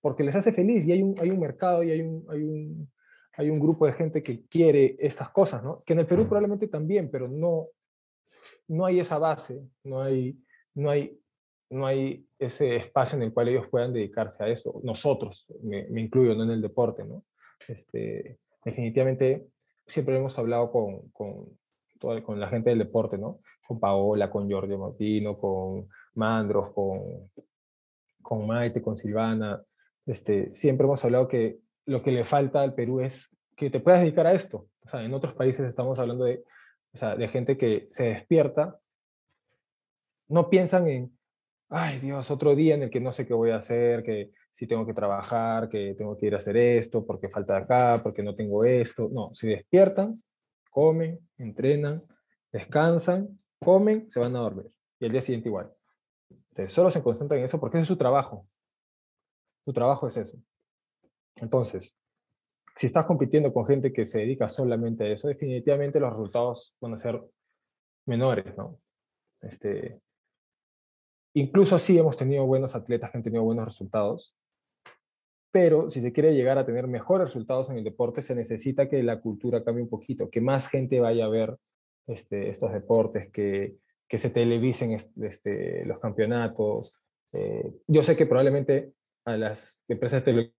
porque les hace feliz y hay un, hay un mercado y hay un, hay, un, hay un grupo de gente que quiere estas cosas, ¿no? Que en el Perú probablemente también, pero no, no hay esa base, no hay, no, hay, no hay ese espacio en el cual ellos puedan dedicarse a eso. Nosotros, me, me incluyo, no en el deporte, ¿no? Este, definitivamente, siempre hemos hablado con, con, con la gente del deporte, ¿no? Con Paola, con Jordi Martino, con Mandros, con, con Maite, con Silvana, este, siempre hemos hablado que lo que le falta al Perú es que te puedas dedicar a esto. O sea, en otros países estamos hablando de, o sea, de gente que se despierta, no piensan en, ay Dios, otro día en el que no sé qué voy a hacer, que si tengo que trabajar, que tengo que ir a hacer esto, porque falta acá, porque no tengo esto. No, se despiertan, comen, entrenan, descansan, comen, se van a dormir. Y el día siguiente igual. Entonces, solo se concentran en eso porque ese es su trabajo. Tu trabajo es eso. Entonces, si estás compitiendo con gente que se dedica solamente a eso, definitivamente los resultados van a ser menores, ¿no? Este, incluso sí hemos tenido buenos atletas que han tenido buenos resultados, pero si se quiere llegar a tener mejores resultados en el deporte, se necesita que la cultura cambie un poquito, que más gente vaya a ver este, estos deportes, que, que se televisen este, los campeonatos. Eh, yo sé que probablemente a las empresas de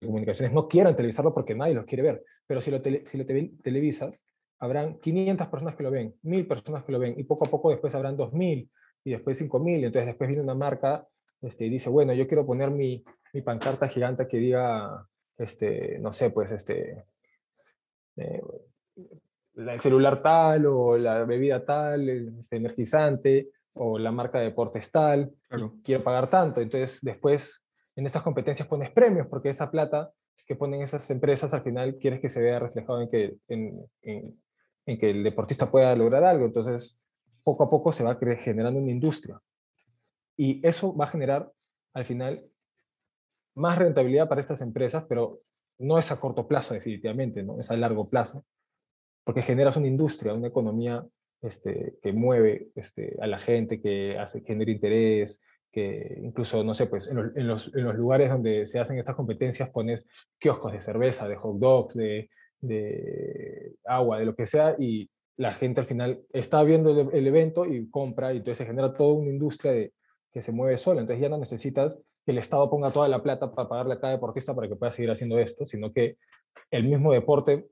telecomunicaciones no quieran televisarlo porque nadie los quiere ver, pero si lo, si lo televisas, habrán 500 personas que lo ven, 1000 personas que lo ven, y poco a poco después habrán 2000 y después 5000, entonces después viene una marca este, y dice, bueno, yo quiero poner mi, mi pancarta gigante que diga, este, no sé, pues, este, eh, el celular tal o la bebida tal, este, energizante o la marca de deportes tal, quiero pagar tanto, entonces después en estas competencias pones premios, porque esa plata que ponen esas empresas al final quieres que se vea reflejado en que, en, en, que el deportista pueda lograr algo. Entonces, poco a poco se va generando una industria. Y eso va a generar, al final, más rentabilidad para estas empresas, pero no es a corto plazo definitivamente, ¿no? es a largo plazo, porque generas una industria, una economía este, que mueve este, a la gente, que hace, genera interés, que incluso, no sé, pues en los, en, los, en los, lugares donde se hacen estas competencias pones kioscos de cerveza, de hot dogs, de, de agua, de lo que sea, y la gente al final está viendo el, el, evento y compra, y entonces se genera toda una industria de, que se mueve sola, entonces ya no necesitas que el Estado ponga toda la plata para pagarle a cada deportista para que pueda seguir haciendo esto, sino que el mismo deporte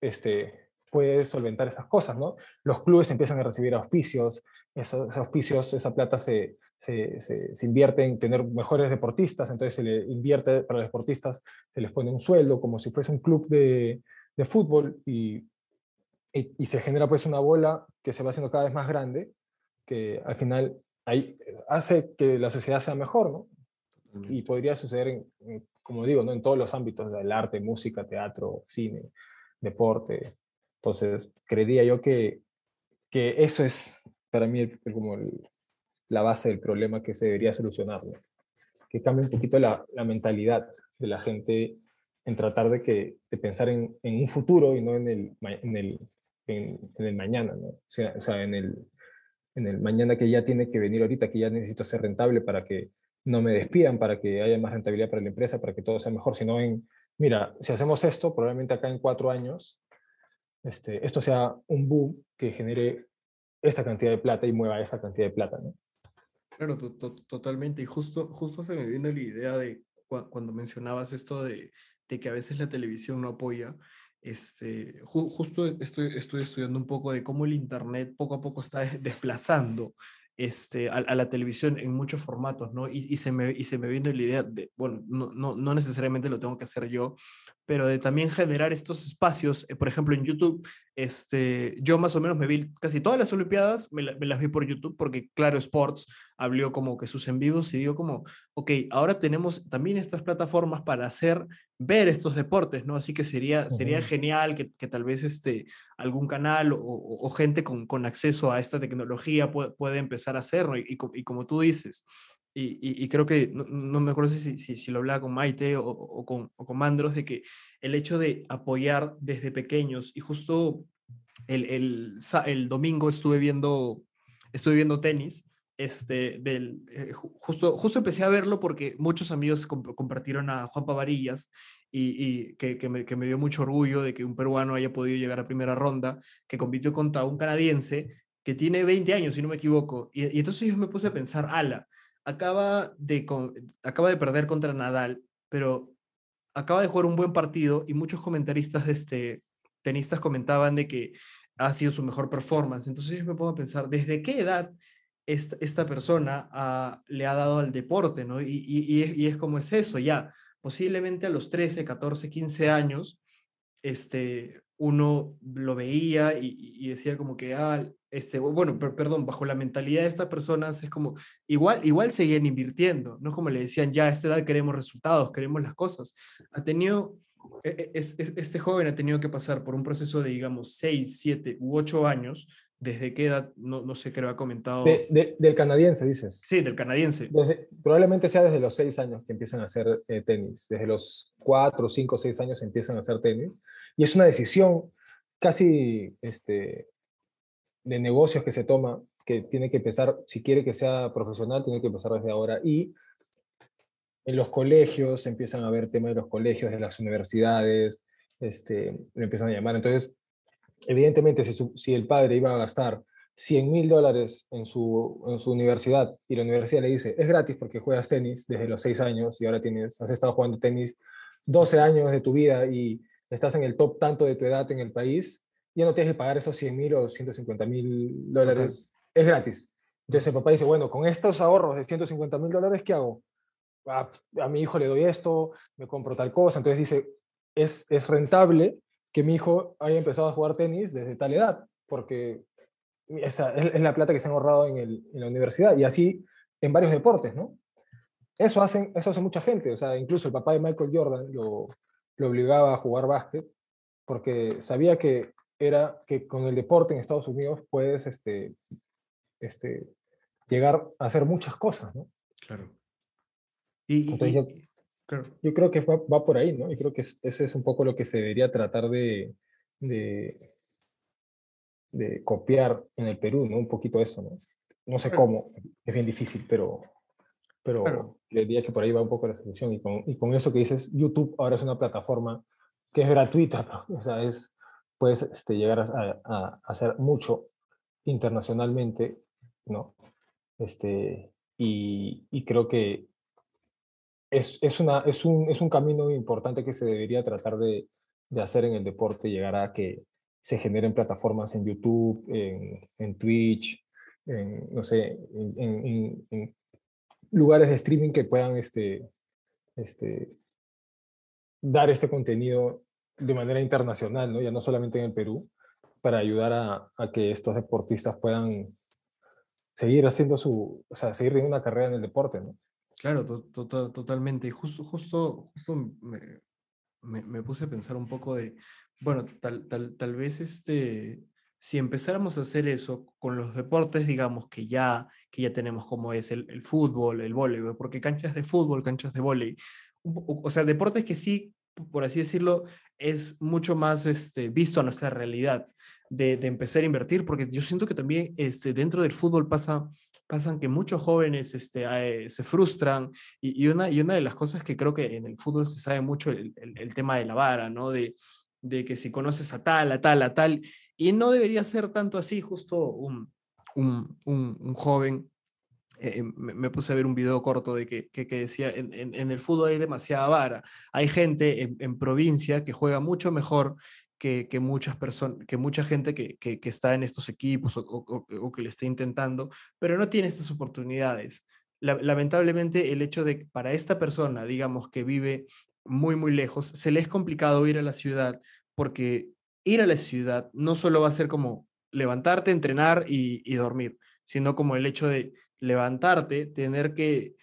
este, puede solventar esas cosas, ¿no? Los clubes empiezan a recibir auspicios, esos auspicios, esa plata se, se, se, invierte en tener mejores deportistas, entonces se le invierte para los deportistas, se les pone un sueldo como si fuese un club de, de fútbol y, y, se genera pues una bola que se va haciendo cada vez más grande, que al final ahí hace que la sociedad sea mejor, ¿no? Y podría suceder, en, como digo, ¿no? en todos los ámbitos del arte, música, teatro, cine, deporte. Entonces, creería yo que, que eso es para mí como la base del problema que se debería solucionar. Que cambie un poquito la, la, mentalidad de la gente en tratar de, que, de pensar en, en un futuro y no en el, en el, en, en el mañana, ¿no? O sea, en, el, en el mañana que ya tiene que venir ahorita, que ya necesito ser rentable para que no me despidan, para que haya más rentabilidad para la empresa, para que todo sea mejor, sino en, mira, si hacemos esto, probablemente acá en cuatro años, este, esto sea un boom que genere esta cantidad de plata y mueva esta cantidad de plata, ¿no? Claro, to to totalmente. Y justo, justo se me vino la idea de cu cuando mencionabas esto de, de, que a veces la televisión no apoya. Este, ju justo estoy, estoy estudiando un poco de cómo el Internet poco a poco está desplazando este, a, la televisión en muchos formatos, ¿no? Y, y, se me, y se me vino la idea de, bueno, no, no, no necesariamente lo tengo que hacer yo, pero de también generar estos espacios, eh, por ejemplo en YouTube, este, yo más o menos me vi casi todas las Olimpiadas, me, la, me, las vi por YouTube porque Claro Sports abrió como que sus en vivos y digo como, ok, ahora tenemos también estas plataformas para hacer ver estos deportes, ¿no? Así que sería, sería uh -huh. genial que, que, tal vez este, algún canal o, o, o gente con, con, acceso a esta tecnología puede, puede empezar a hacerlo y, y, y como tú dices, y, y, y, creo que, no, no, me acuerdo si, si, si lo hablaba con Maite o, o, con, o, con, Mandros, de que el hecho de apoyar desde pequeños, y justo el, el, el domingo estuve viendo, estuve viendo tenis, este, del, eh, justo, justo empecé a verlo porque muchos amigos compartieron a Juan Pavarillas y, que, que, me, que, me, dio mucho orgullo de que un peruano haya podido llegar a primera ronda, que compitió contra un canadiense que tiene 20 años, si no me equivoco. Y, y entonces yo me puse a pensar, ala, acaba de, acaba de perder contra Nadal, pero acaba de jugar un buen partido y muchos comentaristas de este, tenistas comentaban de que ha sido su mejor performance. Entonces yo me pongo a pensar, ¿desde qué edad esta, esta persona le ha dado al deporte? ¿no? Y, y, y, es, como es eso, ya, posiblemente a los 13, 14, 15 años, este, uno lo veía y, decía como que, ah, este, bueno, perdón, bajo la mentalidad de estas personas es como, igual, igual seguían invirtiendo, no como le decían, ya a esta edad queremos resultados, queremos las cosas. Ha tenido e, e, es, este joven ha tenido que pasar por un proceso de, digamos, 6, 7 u 8 años. ¿Desde qué edad? No, no sé lo ha comentado. del canadiense, dices. Sí, del canadiense. probablemente sea desde los 6 años que empiezan a hacer eh, tenis. Desde los 4, 5, 6 años empiezan a hacer tenis. Y es una decisión casi este, de negocios que se toma, que tiene que empezar, si quiere que sea profesional, tiene que empezar desde ahora. Y en los colegios, empiezan a ver temas de los colegios, de las universidades, este, le empiezan a llamar. Entonces, evidentemente, si, si el padre iba a gastar 100 mil dólares en su, en su universidad y la universidad le dice, es gratis porque juegas tenis desde los 6 años y ahora tienes, has estado jugando tenis 12 años de tu vida y estás en el top tanto de tu edad en el país, ya no tienes que pagar esos 100 mil o 150 mil dólares, es gratis. Entonces el papá dice, bueno, con estos ahorros de 150 mil dólares, ¿qué hago? a, mi hijo le doy esto, me compro tal cosa. Entonces dice, es, es rentable que mi hijo haya empezado a jugar tenis desde tal edad, porque esa es, la plata que se han ahorrado en, el, en, la universidad y así en varios deportes, ¿no? Eso, hacen, eso hace mucha gente, o sea, incluso el papá de Michael Jordan lo, lo obligaba a jugar básquet porque sabía que era que con el deporte en Estados Unidos puedes este, este, llegar a hacer muchas cosas, ¿no? Claro. Y, yo, creo que va, por ahí, ¿no? Y creo que ese es un poco lo que se debería tratar de, de, copiar en el Perú, ¿no? Un poquito eso, ¿no? No sé cómo, es bien difícil, pero, pero le diría que por ahí va un poco la solución. Y con, y con eso que dices, YouTube ahora es una plataforma que es gratuita, o sea, es, puedes este, llegar a, a, hacer mucho internacionalmente, ¿no? Este, y, y creo que es, es, una, es, un, es un camino importante que se debería tratar de, de, hacer en el deporte, llegar a que se generen plataformas en YouTube, en, en Twitch, en, no sé, en, lugares de streaming que puedan este, este, dar este contenido de manera internacional, ¿no? ya no solamente en el Perú, para ayudar a, a que estos deportistas puedan seguir haciendo su, o sea, seguir teniendo una carrera en el deporte, ¿no? Claro, totalmente. Y justo, justo, justo me, me, puse a pensar un poco de, bueno, tal, tal, tal vez este, si empezáramos a hacer eso con los deportes, digamos, que ya, que ya tenemos como es el, el fútbol, el voleibol, porque canchas de fútbol, canchas de voleibol, o sea, deportes que sí, por así decirlo, es mucho más este, visto a nuestra realidad de, de empezar a invertir, porque yo siento que también este, dentro del fútbol pasa pasan que muchos jóvenes este, eh, se frustran y, una, y una de las cosas que creo que en el fútbol se sabe mucho el, el, tema de la vara, ¿no? De, de, que si conoces a tal, a tal, a tal, y no debería ser tanto así, justo un, un, un, joven, eh, me, puse a ver un video corto de que, que, decía, en, el fútbol hay demasiada vara, hay gente en, provincia que juega mucho mejor que, muchas personas, que mucha gente que, que, está en estos equipos o, que le está intentando, pero no tiene estas oportunidades. lamentablemente, el hecho de que para esta persona, digamos, que vive muy, muy lejos, se le es complicado ir a la ciudad porque ir a la ciudad no solo va a ser como levantarte, entrenar y, y dormir, sino como el hecho de levantarte, tener que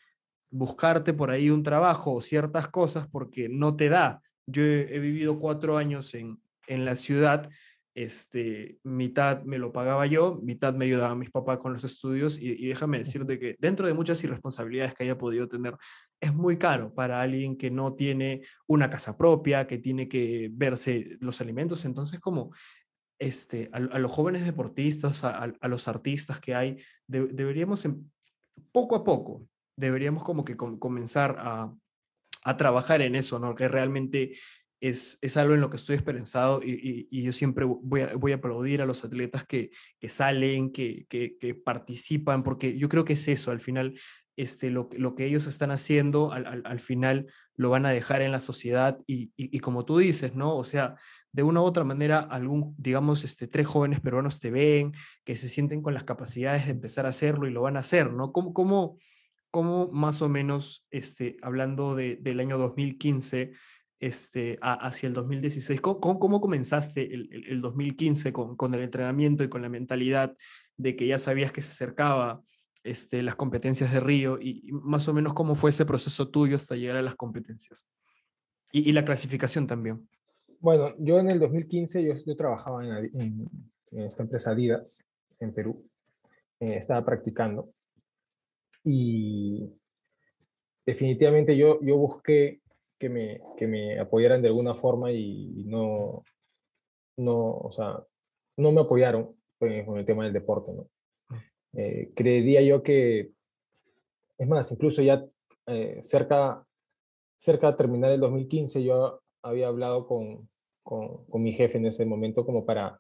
buscarte por ahí un trabajo o ciertas cosas porque no te da. Yo he, vivido cuatro años en, en la ciudad, este, mitad me lo pagaba yo, mitad me ayudaba mis papás con los estudios y, déjame decirte que dentro de muchas irresponsabilidades que haya podido tener, es muy caro para alguien que no tiene una casa propia, que tiene que verse los alimentos. Entonces, como este, a, los jóvenes deportistas, a, los artistas que hay, deberíamos em, poco a poco deberíamos como que com- comenzar a, trabajar en eso, ¿no? Que realmente es, es algo en lo que estoy esperanzado y, yo siempre voy a, voy a aplaudir a los atletas que, que salen, que, que participan, porque yo creo que es eso, al final, este, lo, que- lo que ellos están haciendo, al, al- al final lo van a dejar en la sociedad y, como tú dices, ¿no? O sea, de una u otra manera, algún, digamos, este, tres jóvenes peruanos te ven, que se sienten con las capacidades de empezar a hacerlo y lo van a hacer, ¿no? ¿Cómo, cómo, cómo más o menos, este, hablando de- del año 2015, este, hacia el 2016, ¿cómo, cómo, comenzaste el, el- el 2015 con, con el entrenamiento y con la mentalidad de que ya sabías que se acercaba este, las competencias de Río y, y más o menos cómo fue ese proceso tuyo hasta llegar a las competencias? Y, y la clasificación también. Bueno, yo en el 2015 yo, yo trabajaba en, en- en esta empresa Adidas en Perú. Eh, estaba practicando y definitivamente yo, yo busqué que me, que me apoyaran de alguna forma y no, no, o sea, no me apoyaron pues, con el tema del deporte, ¿no? Eh, creería yo que, es más, incluso ya eh, cerca, cerca de terminar el 2015 yo había hablado con, con, con mi jefe en ese momento como para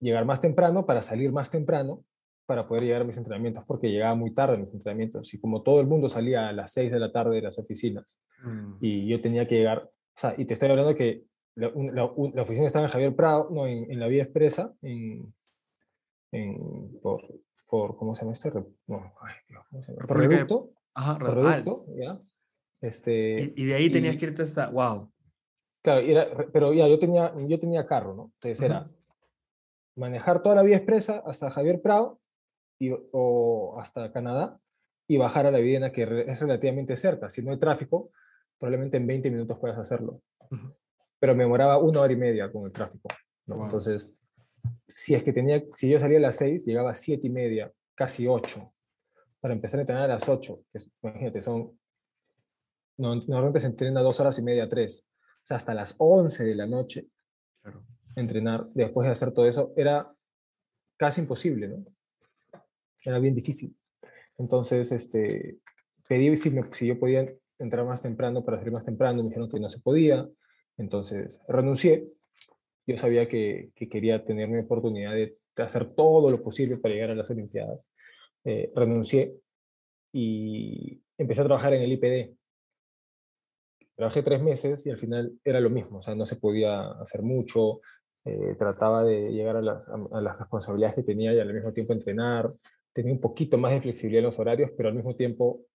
llegar más temprano, para salir más temprano, para poder llegar a mis entrenamientos, porque llegaba muy tarde a mis entrenamientos. Y como todo el mundo salía a las 6 de la tarde de las oficinas, y yo tenía que llegar, o sea, y te estoy hablando que la, la, la oficina estaba en Javier Prado, no, en, en la Vía Expresa, en, en, por, por, ¿cómo se llama este? No, ay, Dios, ¿cómo se llama? Por Reducto, Ajá. Reducto, ¿ya? Este, Y, y de ahí tenías y- que irte hasta, wow. Claro, era- pero ya yo tenía, yo tenía carro, ¿no? Entonces era Ujú. manejar toda la vía expresa hasta Javier Prado y, o hasta Canadá y bajar a la Videna, que re- es relativamente cerca. Si no hay tráfico, probablemente en 20 minutos puedas hacerlo. Ujú. Pero me demoraba una hora y media con el tráfico. ¿no? Wow. Entonces, si es que tenía, si yo salía a las 6, llegaba a 7 y media, casi 8, para empezar a entrenar a las 8. Que es- imagínate, son, no- normalmente se entrena dos horas y media, tres. O sea, hasta las 11 de la noche Claro. entrenar después de hacer todo eso era casi imposible, ¿no? Era bien difícil. Entonces, este, pedí si, me- si yo podía entrar más temprano para salir más temprano, me dijeron que no se podía, entonces renuncié. Yo sabía que, que quería tener mi oportunidad de, hacer todo lo posible para llegar a las Olimpiadas. Eh, renuncié y empecé a trabajar en el IPD. Trabajé tres meses y al final era lo mismo, o sea, no se podía hacer mucho, eh, trataba de llegar a las, a las responsabilidades que tenía y al mismo tiempo entrenar, tenía un poquito más de flexibilidad en los horarios, pero al mismo tiempo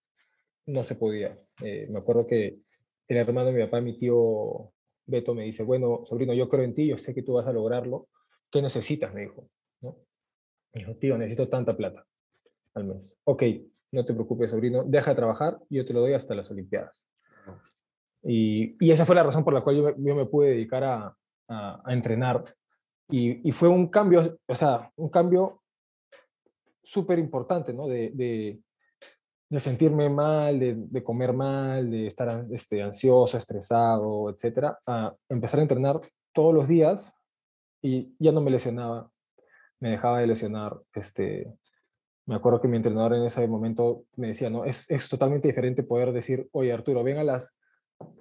no se podía. Eh, me acuerdo que el hermano de mi papá, mi tío Beto, me dice, bueno, sobrino, yo creo en ti, yo sé que tú vas a lograrlo, ¿qué necesitas? Me dijo, ¿no? Me dijo, tío, necesito tanta plata al mes. Ok, no te preocupes, sobrino, deja de trabajar, yo te lo doy hasta las Olimpiadas. Y, y esa fue la razón por la cual yo yo me pude dedicar a, a, a entrenar. Y, y, fue un cambio, o sea, un cambio súper importante, ¿no? De, de, de, sentirme mal, de, de, comer mal, de estar este, ansioso, estresado, etcétera, a empezar a entrenar todos los días y ya no me lesionaba, me dejaba de lesionar. Este, me acuerdo que mi entrenador en ese momento me decía, no, es, es totalmente diferente poder decir, oye Arturo, ven a las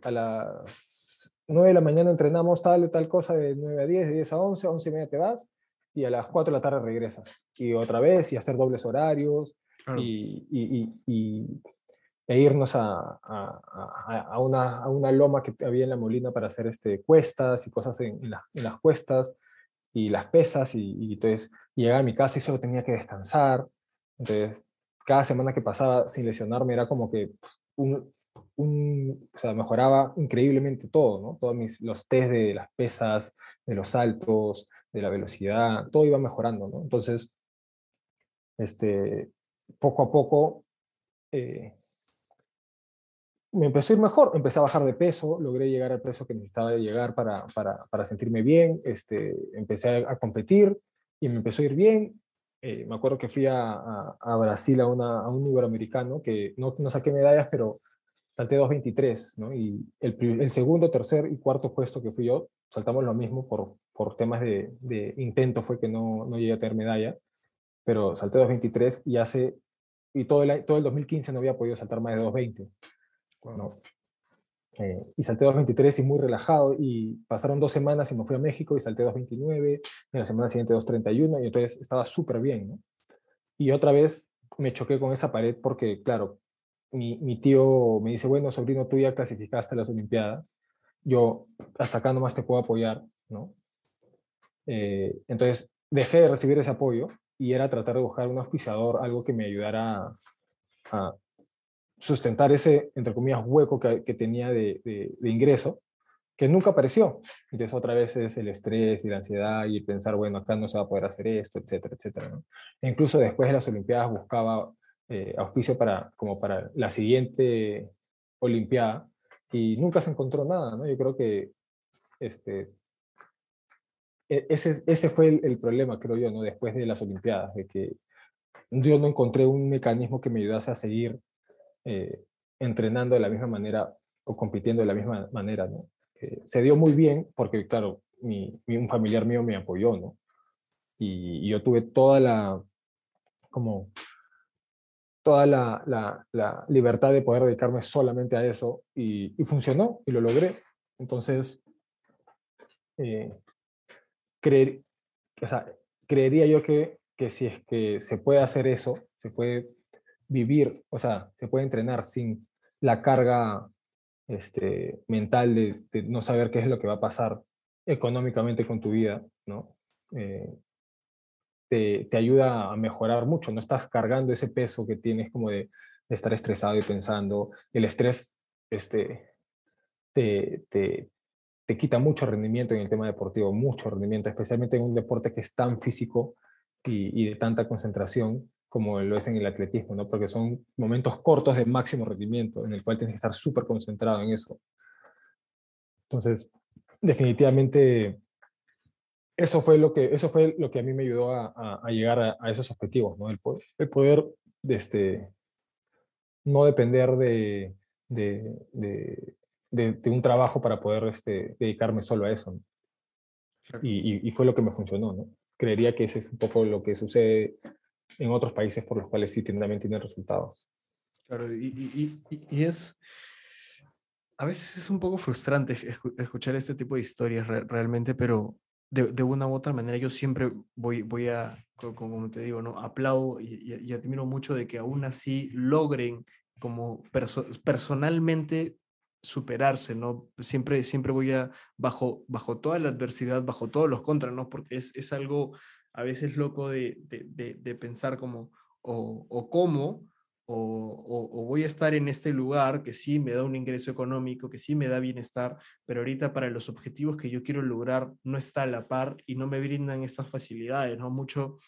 a las 9 de la mañana entrenamos tal tal cosa de 9 a 10, de 10 a 11, 11 y media te vas y a las 4 de la tarde regresas. Y otra vez y hacer dobles horarios claro. y, y, y, e irnos a, a, a, una, a, una, loma que había en la molina para hacer este, cuestas y cosas en, en, la, en las cuestas y las pesas y, y entonces llegaba a mi casa y solo tenía que descansar. Entonces, cada semana que pasaba sin lesionarme era como que un, un, o sea, mejoraba increíblemente todo, ¿no? Todos mis, los test de las pesas, de los saltos, de la velocidad, todo iba mejorando, ¿no? Entonces, este, poco a poco eh, me empezó a ir mejor, empecé a bajar de peso, logré llegar al peso que necesitaba llegar para, para, para sentirme bien, este, empecé a, a, competir y me empezó a ir bien. Eh, me acuerdo que fui a, a, a Brasil a, una, a un iberoamericano, que no, no saqué medallas, pero salté 2.23, ¿no? Y el, el, segundo, tercer y cuarto puesto que fui yo, saltamos lo mismo por, por temas de, de intento, fue que no, no llegué a tener medalla, pero salté 2.23 y hace y todo el, todo el 2015 no había podido saltar más de 220. ¿no? Eh, y salté 223 y muy relajado y pasaron dos semanas y me fui a México y salté 229, en la semana siguiente 231 y entonces estaba súper bien. ¿no? Y otra vez me choqué con esa pared porque, claro, mi, mi, tío me dice, bueno, sobrino, tú ya clasificaste a las Olimpiadas, yo hasta acá nomás te puedo apoyar, ¿no? Eh, entonces dejé de recibir ese apoyo y era tratar de buscar un auspiciador, algo que me ayudara a, sustentar ese, entre comillas, hueco que, que tenía de, de, ingreso, que nunca apareció. Entonces otra vez es el estrés y la ansiedad y pensar, bueno, acá no se va a poder hacer esto, etcétera, etcétera. ¿no? E incluso después de las Olimpiadas buscaba eh, auspicio para, como para la siguiente Olimpiada y nunca se encontró nada, ¿no? Yo creo que este, ese, ese fue el, el, problema, creo yo, ¿no? Después de las Olimpiadas, de que yo no encontré un mecanismo que me ayudase a seguir eh, entrenando de la misma manera o compitiendo de la misma manera, ¿no? Eh, se dio muy bien porque, claro, mi, mi, un familiar mío me apoyó, ¿no? Y, y, yo tuve toda la, como, toda la, la, la, libertad de poder dedicarme solamente a eso y, y funcionó y lo logré. Entonces, eh, o sea, creería yo que, que si es que se puede hacer eso, se puede vivir, o sea, se puede entrenar sin la carga este, mental de, de no saber qué es lo que va a pasar económicamente con tu vida, ¿no? Eh, te, te, ayuda a mejorar mucho, no estás cargando ese peso que tienes como de, de estar estresado y pensando, el estrés este, te, te, te quita mucho rendimiento en el tema deportivo, mucho rendimiento, especialmente en un deporte que es tan físico y, y, de tanta concentración como lo es en el atletismo, ¿no? Porque son momentos cortos de máximo rendimiento en el cual tienes que estar súper concentrado en eso. Entonces, definitivamente, eso fue lo que, eso fue lo que a mí me ayudó a, a, a llegar a, a, esos objetivos, ¿no? El poder, el poder de este, no depender de, de, de de, de, un trabajo para poder este, dedicarme solo a eso. Y, y, y, fue lo que me funcionó, ¿no? Creería que ese es un poco lo que sucede en otros países por los cuales sí también tienen resultados. Claro, y, y, es... A veces es un poco frustrante escuchar este tipo de historias re realmente, pero de, de, una u otra manera yo siempre voy, voy a, como te digo, ¿no? aplaudo y, y, admiro mucho de que aún así logren como perso personalmente superarse, ¿no? Siempre, siempre voy a, bajo, bajo toda la adversidad, bajo todos los contras, ¿no? Porque es, es algo a veces loco de, de, de, pensar como, o, o cómo, o, o, o, voy a estar en este lugar que sí me da un ingreso económico, que sí me da bienestar, pero ahorita para los objetivos que yo quiero lograr no está a la par y no me brindan estas facilidades, ¿no? Mucho,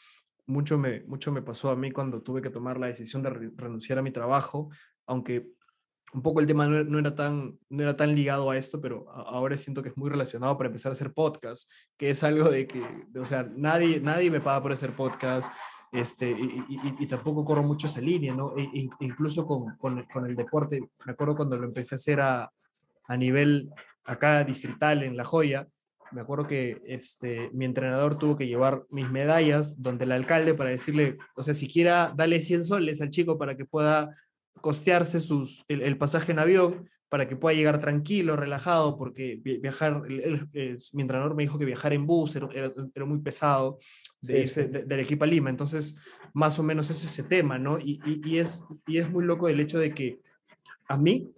mucho, me, mucho me pasó a mí cuando tuve que tomar la decisión de re renunciar a mi trabajo, aunque un poco el tema no, no, era tan, no era tan ligado a esto, pero ahora siento que es muy relacionado para empezar a hacer podcast, que es algo de que, de, o sea, nadie, nadie me paga por hacer podcast, este, y, y, y tampoco corro mucho esa línea, ¿no? E, incluso con, con, con, el deporte, me acuerdo cuando lo empecé a hacer a, a nivel acá distrital en La Joya, me acuerdo que este, mi entrenador tuvo que llevar mis medallas donde el alcalde para decirle, o sea, siquiera dale 100 soles al chico para que pueda costearse sus, el, el, pasaje en avión para que pueda llegar tranquilo, relajado, porque viajar, el, el, mi entrenador me dijo que viajar en bus era, era, era muy pesado de sí, irse sí. de, del equipo a Lima, entonces más o menos es ese tema, ¿no? Y, y, y, es, y es muy loco el hecho de que a mí,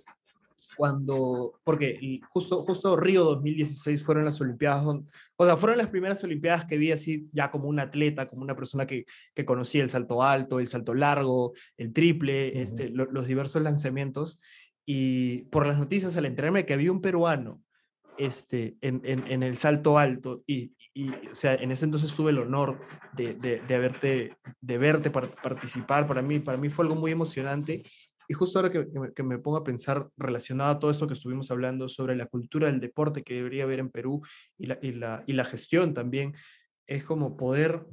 cuando, porque justo, justo Río 2016 fueron las Olimpiadas, donde, o sea, fueron las primeras Olimpiadas que vi así ya como un atleta, como una persona que, que conocía el salto alto, el salto largo, el triple, uh -huh. este, lo, los diversos lanzamientos, y por las noticias al enterarme que había un peruano este, en, en, en el salto alto, y, y, o sea, en ese entonces tuve el honor de, de, de, verte, de verte participar, para mí, para mí fue algo muy emocionante, y justo ahora que, que, me, que, me, pongo a pensar relacionado a todo esto que estuvimos hablando sobre la cultura del deporte que debería haber en Perú y la, y la, y la gestión también, es como poder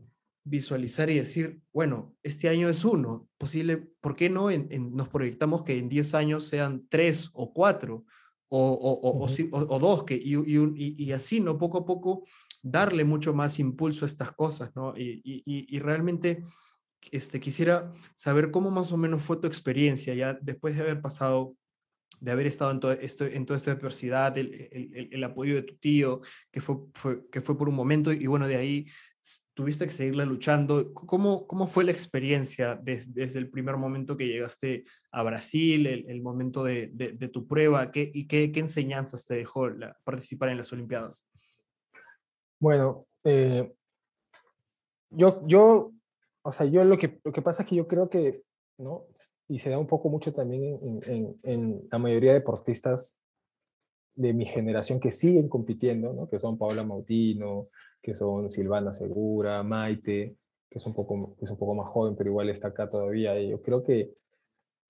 visualizar y decir, bueno, este año es uno, posible, ¿por qué no en, en, nos proyectamos que en 10 años sean tres o cuatro o, o, o, uh -huh. o, o dos, que, y, y, y, así, ¿no? Poco a poco darle mucho más impulso a estas cosas, ¿no? Y, y realmente este, quisiera saber cómo más o menos fue tu experiencia ya después de haber pasado de haber estado en, todo esto, en toda esta adversidad, el, el, el, apoyo de tu tío, que fue, que fue por un momento, y bueno, de ahí tuviste que seguirla luchando. ¿Cómo, cómo fue la experiencia desde, desde el primer momento que llegaste a Brasil, el, el momento de, de, de, tu prueba? ¿qué, ¿Y qué, qué, enseñanzas te dejó la, participar en las Olimpiadas? Bueno, eh, yo, yo, o sea, yo lo que, lo que pasa es que yo creo que, ¿no? y se da un poco mucho también en, en, en, la mayoría de deportistas de mi generación que siguen compitiendo, ¿no? que son Paola Mautino, que son Silvana Segura, Maite, que es un poco, es un poco más joven, pero igual está acá todavía. Y yo creo que,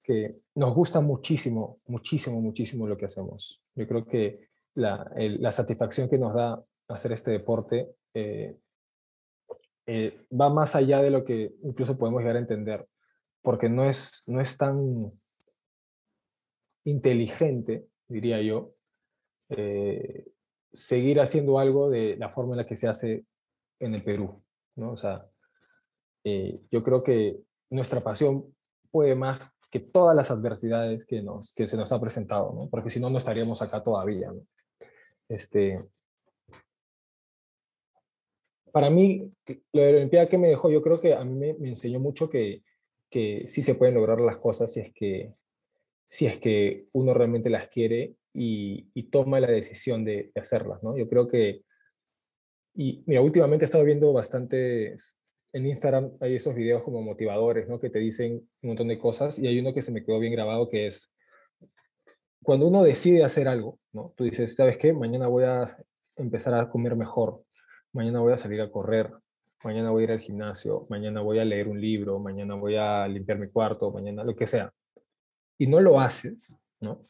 que nos gusta muchísimo, muchísimo, muchísimo lo que hacemos. Yo creo que la, el, la satisfacción que nos da hacer este deporte eh, eh, va más allá de lo que incluso podemos llegar a entender porque no es, no es tan inteligente, diría yo, eh, seguir haciendo algo de la forma en la que se hace en el Perú, ¿no? O sea, eh, yo creo que nuestra pasión puede más que todas las adversidades que, nos, que se nos ha presentado, ¿no? Porque si no, no estaríamos acá todavía, ¿no? Este, para mí, lo de la Olimpiada que me dejó, yo creo que a mí me, enseñó mucho que, que sí se pueden lograr las cosas si es que, si es que uno realmente las quiere y, y toma la decisión de, de, hacerlas, ¿no? Yo creo que, y mira, últimamente he estado viendo bastante, en Instagram hay esos videos como motivadores, ¿no? Que te dicen un montón de cosas y hay uno que se me quedó bien grabado que es, cuando uno decide hacer algo, ¿no? Tú dices, ¿sabes qué? Mañana voy a empezar a comer mejor, mañana voy a salir a correr, mañana voy a ir al gimnasio, mañana voy a leer un libro, mañana voy a limpiar mi cuarto, mañana lo que sea, y no lo haces, ¿no?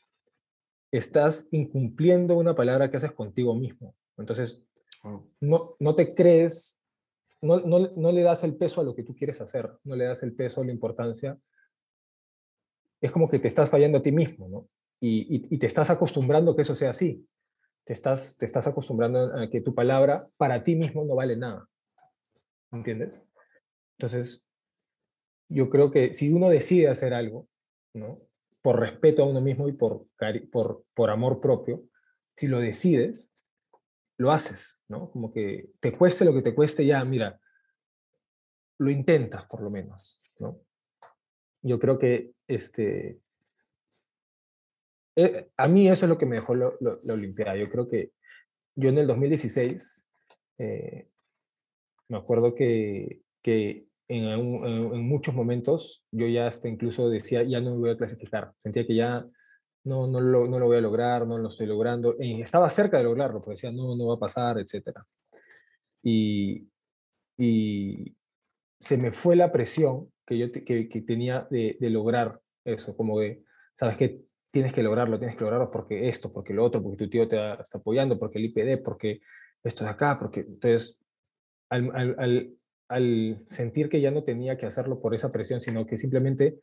Estás incumpliendo una palabra que haces contigo mismo. Entonces, no, no te crees, no, no, no le das el peso a lo que tú quieres hacer, no le das el peso, a la importancia. Es como que te estás fallando a ti mismo, ¿no? Y, y, y te estás acostumbrando a que eso sea así. Te estás, te estás acostumbrando a que tu palabra para ti mismo no vale nada. ¿entiendes? Entonces, yo creo que si uno decide hacer algo, ¿no? Por respeto a uno mismo y por, por, por amor propio, si lo decides, lo haces, ¿no? Como que te cueste lo que te cueste, ya, mira, lo intentas por lo menos, ¿no? Yo creo que este, eh, a mí eso es lo que me dejó lo, lo, la Olimpiada. Yo creo que yo en el 2016 eh, me acuerdo que, que en, en, en, muchos momentos yo ya hasta incluso decía, ya no me voy a clasificar. Sentía que ya no, no, lo, no lo voy a lograr, no lo estoy logrando. Y estaba cerca de lograrlo, porque decía, no, no va a pasar, etc. Y, y se me fue la presión que yo te, que, que, tenía de, de, lograr eso, como de, sabes que tienes que lograrlo, tienes que lograrlo porque esto, porque lo otro, porque tu tío te está apoyando, porque el IPD, porque esto de acá, porque entonces al, al, al, al, sentir que ya no tenía que hacerlo por esa presión, sino que simplemente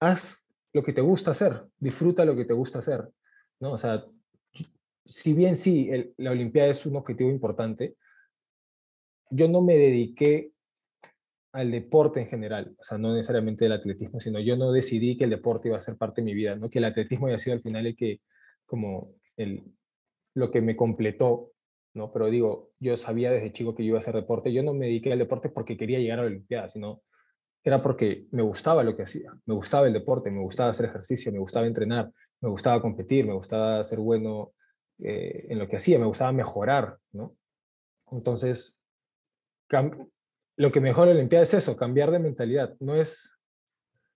haz lo que te gusta hacer, disfruta lo que te gusta hacer, ¿no? O sea, si bien sí, el, la Olimpiada es un objetivo importante, yo no me dediqué al deporte en general, o sea, no necesariamente el atletismo, sino yo no decidí que el deporte iba a ser parte de mi vida, ¿no? Que el atletismo haya sido al final el que, como el, lo que me completó ¿no? Pero digo, yo sabía desde chico que yo iba a hacer deporte. Yo no me dediqué al deporte porque quería llegar a la Olimpiada, sino era porque me gustaba lo que hacía. Me gustaba el deporte, me gustaba hacer ejercicio, me gustaba entrenar, me gustaba competir, me gustaba ser bueno eh, en lo que hacía, me gustaba mejorar, ¿no? Entonces, lo que mejora la Olimpiada es eso, cambiar de mentalidad. No es,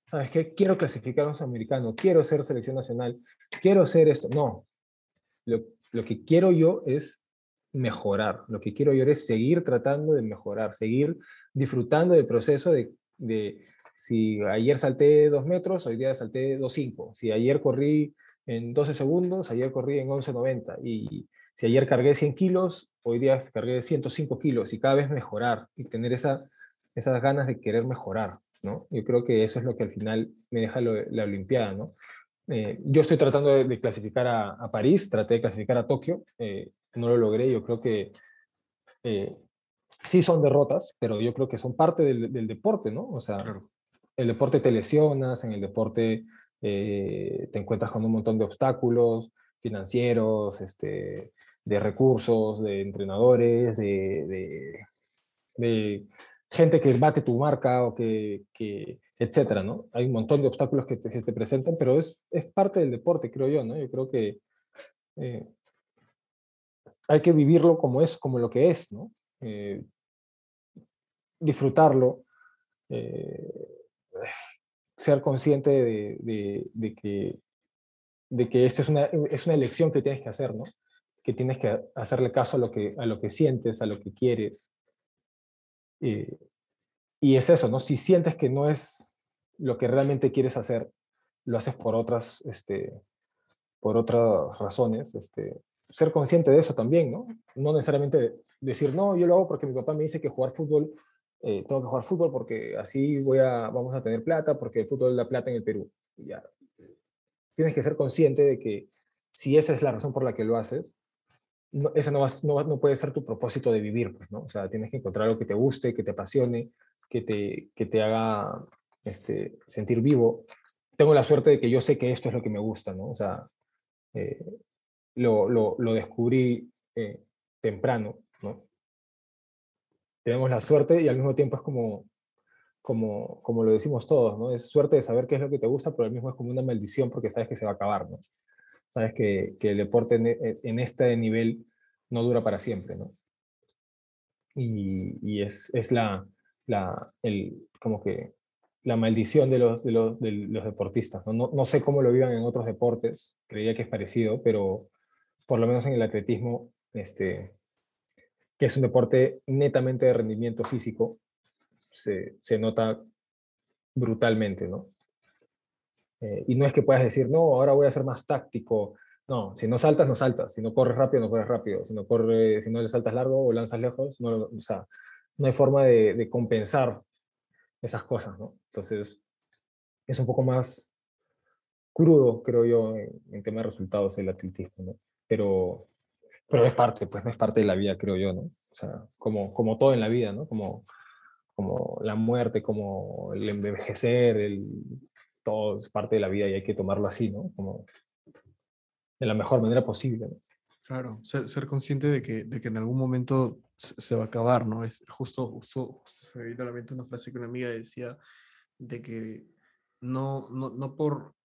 ¿sabes qué? Quiero clasificar a un americano, quiero ser selección nacional, quiero ser esto. No. Lo, lo que quiero yo es mejorar. Lo que quiero yo es seguir tratando de mejorar, seguir disfrutando del proceso de, de si ayer salté dos metros, hoy día salté 2.5. Si ayer corrí en 12 segundos, ayer corrí en 11.90. Y si ayer cargué 100 kilos, hoy día cargué 105 kilos. Y cada vez mejorar y tener esa, esas ganas de querer mejorar. ¿no? Yo creo que eso es lo que al final me deja lo, la Olimpiada. ¿no? Eh, yo estoy tratando de, de clasificar a, a, París, traté de clasificar a Tokio. Eh, no lo logré. Yo creo que eh, sí son derrotas, pero yo creo que son parte del, del deporte, ¿no? O sea, el deporte te lesionas, en el deporte eh, te encuentras con un montón de obstáculos financieros, este, de recursos, de entrenadores, de, de, gente que bate tu marca o que, que, etcétera, ¿no? Hay un montón de obstáculos que te, te, presentan, pero es, es parte del deporte, creo yo, ¿no? Yo creo que eh, hay que vivirlo como es, como lo que es, ¿no? Eh, disfrutarlo, ser consciente de, de, que, de que es una, es una elección que tienes que hacer, ¿no? Que tienes que hacerle caso a lo que, a lo que sientes, a lo que quieres. Eh, y es eso, ¿no? Si sientes que no es lo que realmente quieres hacer, lo haces por otras, este, por otras razones, este, ser consciente de eso también, ¿no? No necesariamente decir, no, yo lo hago porque mi papá me dice que jugar fútbol eh, tengo que jugar fútbol porque así voy a, vamos a tener plata, porque el fútbol da plata en el Perú. Ya. Tienes que ser consciente de que si esa es la razón por la que lo haces, no, ese no, no, no, puede ser tu propósito de vivir, pues, ¿no? O sea, tienes que encontrar algo que te guste, que te apasione, que te, que te haga este, sentir vivo. Tengo la suerte de que yo sé que esto es lo que me gusta, ¿no? O sea, eh, lo, lo, lo, descubrí eh, temprano, ¿no? tenemos la suerte y al mismo tiempo es como, como, como lo decimos todos, ¿no? Es suerte de saber qué es lo que te gusta, pero al mismo es como una maldición porque sabes que se va a acabar, ¿no? Sabes que, el deporte en, e, en, este nivel no dura para siempre, ¿no? Y, es, la, como que la maldición de los, de los, de los deportistas. no sé cómo lo vivan en otros deportes, creía que es parecido, pero por lo menos en el atletismo, este, que es un deporte netamente de rendimiento físico, se, se nota brutalmente, ¿no? Eh, y no es que puedas decir, no, ahora voy a ser más táctico. No, si no saltas, no saltas. Si no corres rápido, no corres rápido. Si no, corre, si no le saltas largo o lanzas lejos, no, o sea, no hay forma de, de compensar esas cosas, ¿no? Entonces, es un poco más crudo, creo yo, en, en tema de resultados el atletismo, ¿no? Pero, pero es parte, pues no es parte de la vida, creo yo, ¿no? O sea, como, como todo en la vida, ¿no? Como, como la muerte, como el envejecer, el, todo es parte de la vida y hay que tomarlo así, ¿no? Como de la mejor manera posible. ¿no? Claro, ser, ser consciente de que, de que en algún momento se va a acabar, ¿no? Es justo, justo, justo se me vino a la mente una frase que una amiga decía de que no, no, no por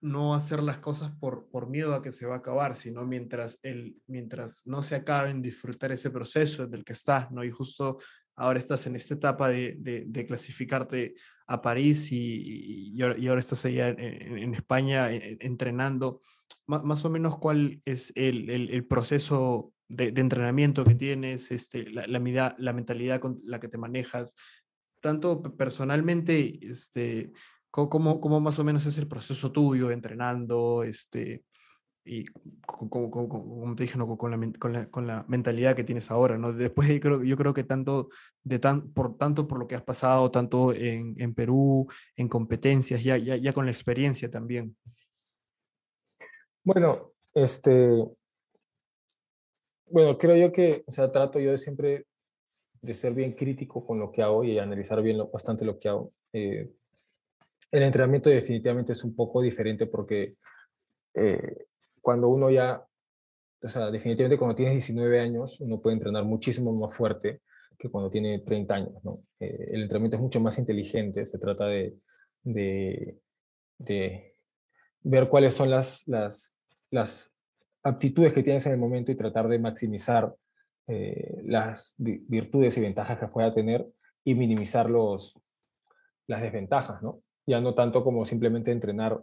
no hacer las cosas por, por miedo a que se va a acabar, sino mientras, el, mientras no se acaben, disfrutar ese proceso del que estás, ¿no? Y justo ahora estás en esta etapa de, clasificarte a París y, y, ahora estás allá en, España entrenando. más o menos cuál es el, proceso de, entrenamiento que tienes, este, la mentalidad con la que te manejas, tanto personalmente, este, ¿Cómo, ¿Cómo, más o menos es el proceso tuyo entrenando? Este, y como, como, como te dije, ¿no? con, la, con, la, con, la, mentalidad que tienes ahora, ¿no? Después yo creo, yo creo que tanto, de tan, por, tanto por lo que has pasado, tanto en, en Perú, en competencias, ya, ya, ya con la experiencia también. Bueno, este, bueno, creo yo que, o sea, trato yo de siempre de ser bien crítico con lo que hago y analizar bien lo, bastante lo que hago. Eh, el entrenamiento definitivamente es un poco diferente porque eh, cuando uno ya, o sea, definitivamente cuando tienes 19 años, uno puede entrenar muchísimo más fuerte que cuando tiene 30 años. Eh, el entrenamiento es mucho más inteligente, se trata de, de, ver cuáles son las, las, las aptitudes que tienes en el momento y tratar de maximizar eh, las virtudes y ventajas que pueda tener y minimizar los, las desventajas, ¿no? ya no tanto como simplemente entrenar,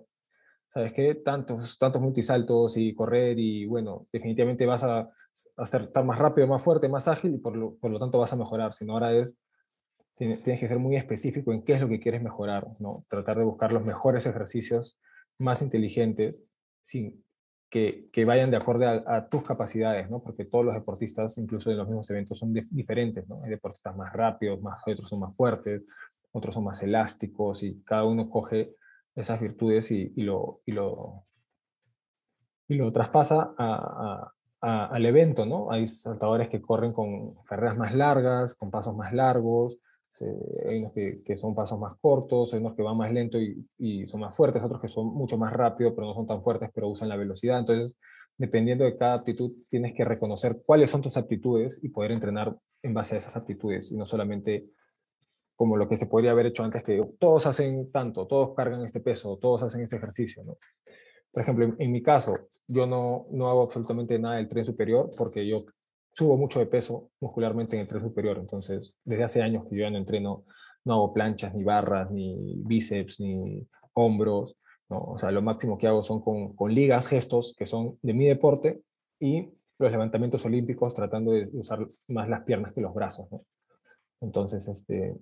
¿sabes qué? Tantos, tantos multisaltos y correr y bueno, definitivamente vas a, hacer, estar más rápido, más fuerte, más ágil y por lo, por lo tanto vas a mejorar, sino ahora es, tienes que ser muy específico en qué es lo que quieres mejorar, ¿no? Tratar de buscar los mejores ejercicios más inteligentes, sin, que, que, vayan de acuerdo a, tus capacidades, ¿no? Porque todos los deportistas, incluso en los mismos eventos, son diferentes, ¿no? Hay deportistas más rápidos, más, otros son más fuertes, otros son más elásticos y cada uno coge esas virtudes y, lo, y, lo, y lo traspasa al evento, ¿no? Hay saltadores que corren con carreras más largas, con pasos más largos, hay unos que, son pasos más cortos, hay unos que van más lento y, y, son más fuertes, otros que son mucho más rápidos, pero no son tan fuertes, pero usan la velocidad. Entonces, dependiendo de cada aptitud, tienes que reconocer cuáles son tus aptitudes y poder entrenar en base a esas aptitudes, y no solamente como lo que se podría haber hecho antes, que todos hacen tanto, todos cargan este peso, todos hacen este ejercicio, ¿no? Por ejemplo, en, en mi caso, yo no, no hago absolutamente nada del tren superior porque yo subo mucho de peso muscularmente en el tren superior, entonces desde hace años que yo ya no entreno, no hago planchas, ni barras, ni bíceps, ni hombros, ¿no? o sea, lo máximo que hago son con, con ligas, gestos, que son de mi deporte, y los levantamientos olímpicos tratando de usar más las piernas que los brazos, ¿no? Entonces, este...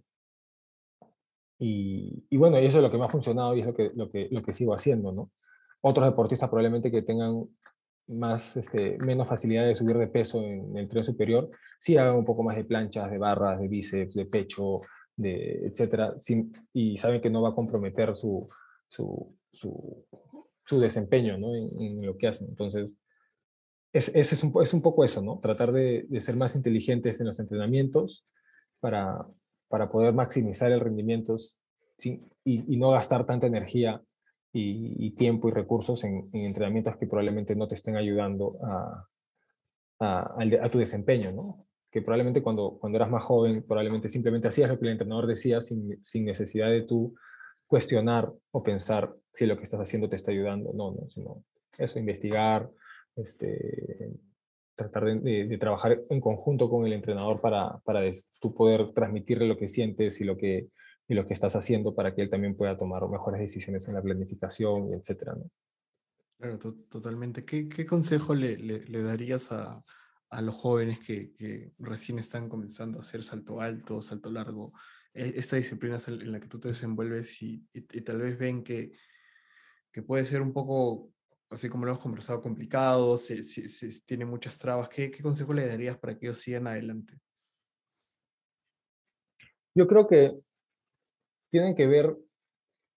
Y, y, bueno, eso es lo que me ha funcionado y es lo que, lo que, lo que sigo haciendo, ¿no? Otros deportistas probablemente que tengan más, este, menos facilidad de subir de peso en el tren superior, sí hagan un poco más de planchas, de barras, de bíceps, de pecho, de etcétera, sin, y saben que no va a comprometer su, su, su, su desempeño ¿no? en, en, lo que hacen. Entonces, es, es, es, un, es un poco eso, ¿no? Tratar de, de, ser más inteligentes en los entrenamientos para, para poder maximizar el rendimiento y, y no gastar tanta energía y, y tiempo y recursos en, en, entrenamientos que probablemente no te estén ayudando a, a, a, tu desempeño, ¿no? Que probablemente cuando, cuando eras más joven, probablemente simplemente hacías lo que el entrenador decía sin, sin necesidad de tú cuestionar o pensar si lo que estás haciendo te está ayudando. No, no, sino eso, investigar, este, tratar de, de, trabajar en conjunto con el entrenador para, para tú poder transmitirle lo que sientes y lo que, y lo que estás haciendo para que él también pueda tomar mejores decisiones en la planificación, etcétera, ¿no? Claro, to totalmente. ¿Qué, qué consejo le, le, darías a, a los jóvenes que, que, recién están comenzando a hacer salto alto, salto largo, e, esta disciplina en la que tú te desenvuelves y, y, y tal vez ven que, que, puede ser un poco, así como lo hemos conversado, complicado, se tiene muchas trabas? ¿Qué, ¿Qué consejo le darías para que ellos sigan adelante? Yo creo que tienen que ver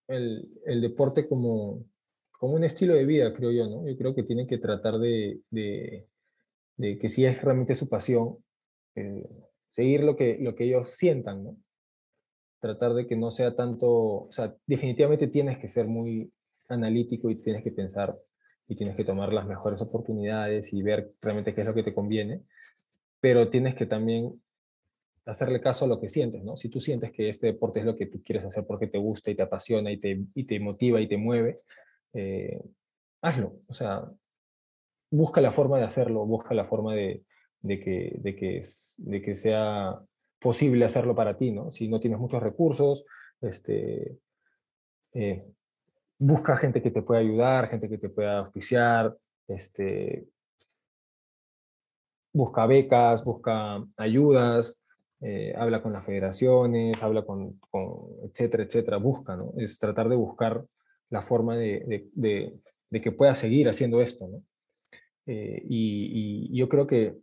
el, deporte como, como, un estilo de vida, creo yo, ¿no? Yo creo que tienen que tratar de que si es realmente su pasión, eh, seguir lo que, lo que ellos sientan, ¿no? Tratar de que no sea tanto, o sea, definitivamente tienes que ser muy analítico y tienes que pensar y tienes que tomar las mejores oportunidades y ver realmente qué es lo que te conviene, pero tienes que también hacerle caso a lo que sientes, ¿no? Si tú sientes que este deporte es lo que tú quieres hacer porque te gusta y te apasiona y te, y te motiva y te mueve, eh, hazlo. O sea, busca la forma de hacerlo, busca la forma de, de, que, de, que, de que sea posible hacerlo para ti, ¿no? Si no tienes muchos recursos, este, eh, busca gente que te pueda ayudar, gente que te pueda auspiciar, este, busca becas, busca ayudas, eh, habla con las federaciones, habla con, con, etcétera, etcétera, busca, ¿no? Es tratar de buscar la forma de, de, de, de que pueda seguir haciendo esto, ¿no? Eh, y, y, yo creo que,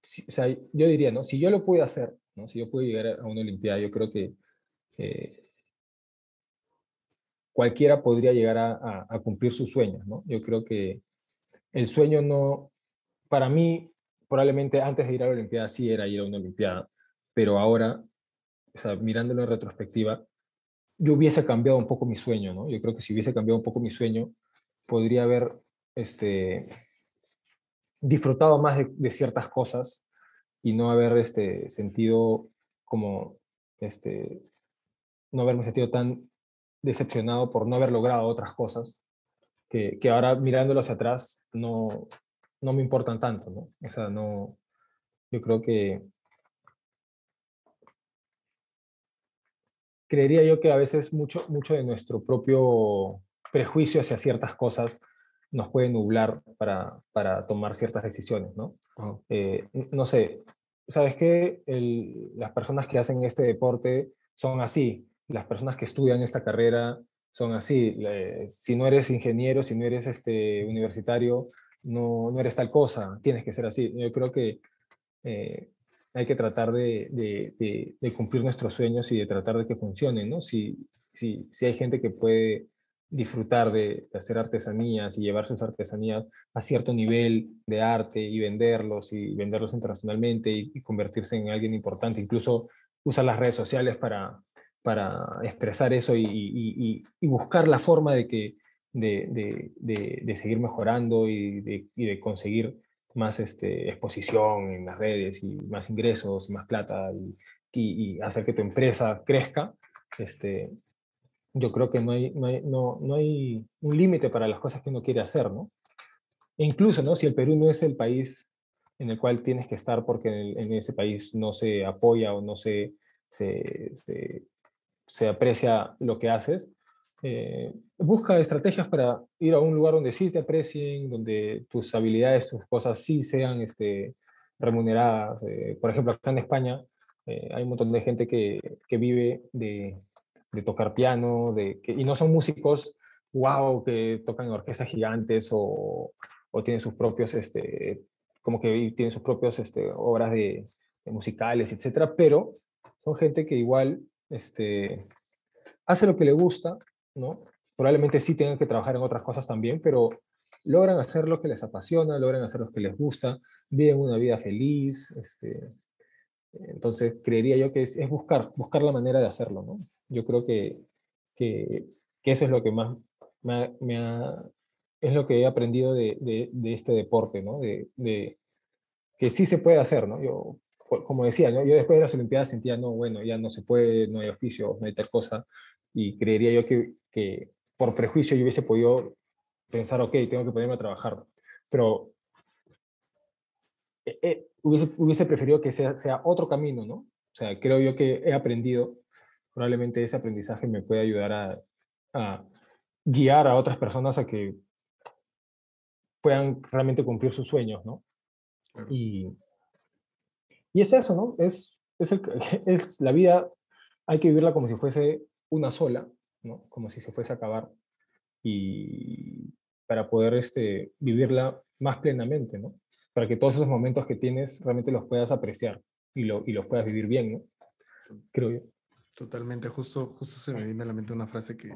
si, o sea, yo diría, ¿no? Si yo lo pude hacer, ¿no? Si yo pude llegar a una Olimpiada, yo creo que eh, cualquiera podría llegar a, cumplir sus sueños, ¿no? Yo creo que el sueño no, para mí, probablemente antes de ir a la Olimpiada sí era ir a una Olimpiada, pero ahora, o sea, mirándolo en retrospectiva, yo hubiese cambiado un poco mi sueño, ¿no? Yo creo que si hubiese cambiado un poco mi sueño, podría haber este, disfrutado más de, de ciertas cosas y no haber este, sentido como, este, no haberme sentido tan decepcionado por no haber logrado otras cosas, que, que ahora mirándolo hacia atrás no, no me importan tanto, ¿no? O sea, no, yo creo que creería yo que a veces mucho, mucho de nuestro propio prejuicio hacia ciertas cosas nos puede nublar para, para tomar ciertas decisiones, ¿no? Oh. Eh, no sé, ¿sabes qué? El, las personas que hacen este deporte son así, las personas que estudian esta carrera son así, si no eres ingeniero, si no eres este, universitario, no, no eres tal cosa, tienes que ser así. Yo creo que eh, hay que tratar de, cumplir nuestros sueños y de tratar de que funcionen, ¿no? Si, si, si hay gente que puede disfrutar de, hacer artesanías y llevar sus artesanías a cierto nivel de arte y venderlos y venderlos internacionalmente y, convertirse en alguien importante, incluso usar las redes sociales para, para expresar eso y, buscar la forma de, que, de, de, seguir mejorando y de, conseguir más este, exposición en las redes y más ingresos y más plata y, hacer que tu empresa crezca, este, yo creo que no hay, no hay, no, no hay un límite para las cosas que uno quiere hacer, ¿no? E incluso, ¿no? Si el Perú no es el país en el cual tienes que estar porque en, ese país no se apoya o no se, se, se, aprecia lo que haces, eh, busca estrategias para ir a un lugar donde sí te aprecien, donde tus habilidades, tus cosas sí sean este, remuneradas. Eh, por ejemplo, acá en España eh, hay un montón de gente que, que vive de, de tocar piano, de, que, y no son músicos, wow, que tocan en orquestas gigantes o, o tienen sus propios, este, como que tienen sus propios este, obras de, musicales, etcétera, pero son gente que igual este, hace lo que le gusta, ¿no? Probablemente sí tengan que trabajar en otras cosas también, pero logran hacer lo que les apasiona, logran hacer lo que les gusta, viven una vida feliz, este, entonces creería yo que es, buscar, buscar la manera de hacerlo, ¿no? Yo creo que, que, eso es lo que más me ha, es lo que he aprendido de, de, este deporte, ¿no? De, de, que sí se puede hacer, ¿no? Como decía, ¿no? yo después de las Olimpiadas sentía, no, bueno, ya no se puede, no hay oficio, no hay tal cosa, y creería yo que, que por prejuicio yo hubiese podido pensar, ok, tengo que ponerme a trabajar, pero eh, eh, hubiese, hubiese preferido que sea, sea otro camino, ¿no? O sea, creo yo que he aprendido probablemente ese aprendizaje me puede ayudar a, guiar a otras personas a que puedan realmente cumplir sus sueños, ¿no? Y, y es eso, ¿no? Es, es, el, es la vida, hay que vivirla como si fuese una sola, ¿no? Como si se fuese a acabar. Y para poder este, vivirla más plenamente, ¿no? Para que todos esos momentos que tienes realmente los puedas apreciar y, lo, y los puedas vivir bien, ¿no? Creo yo. Totalmente, justo, justo se me viene a la mente una frase que,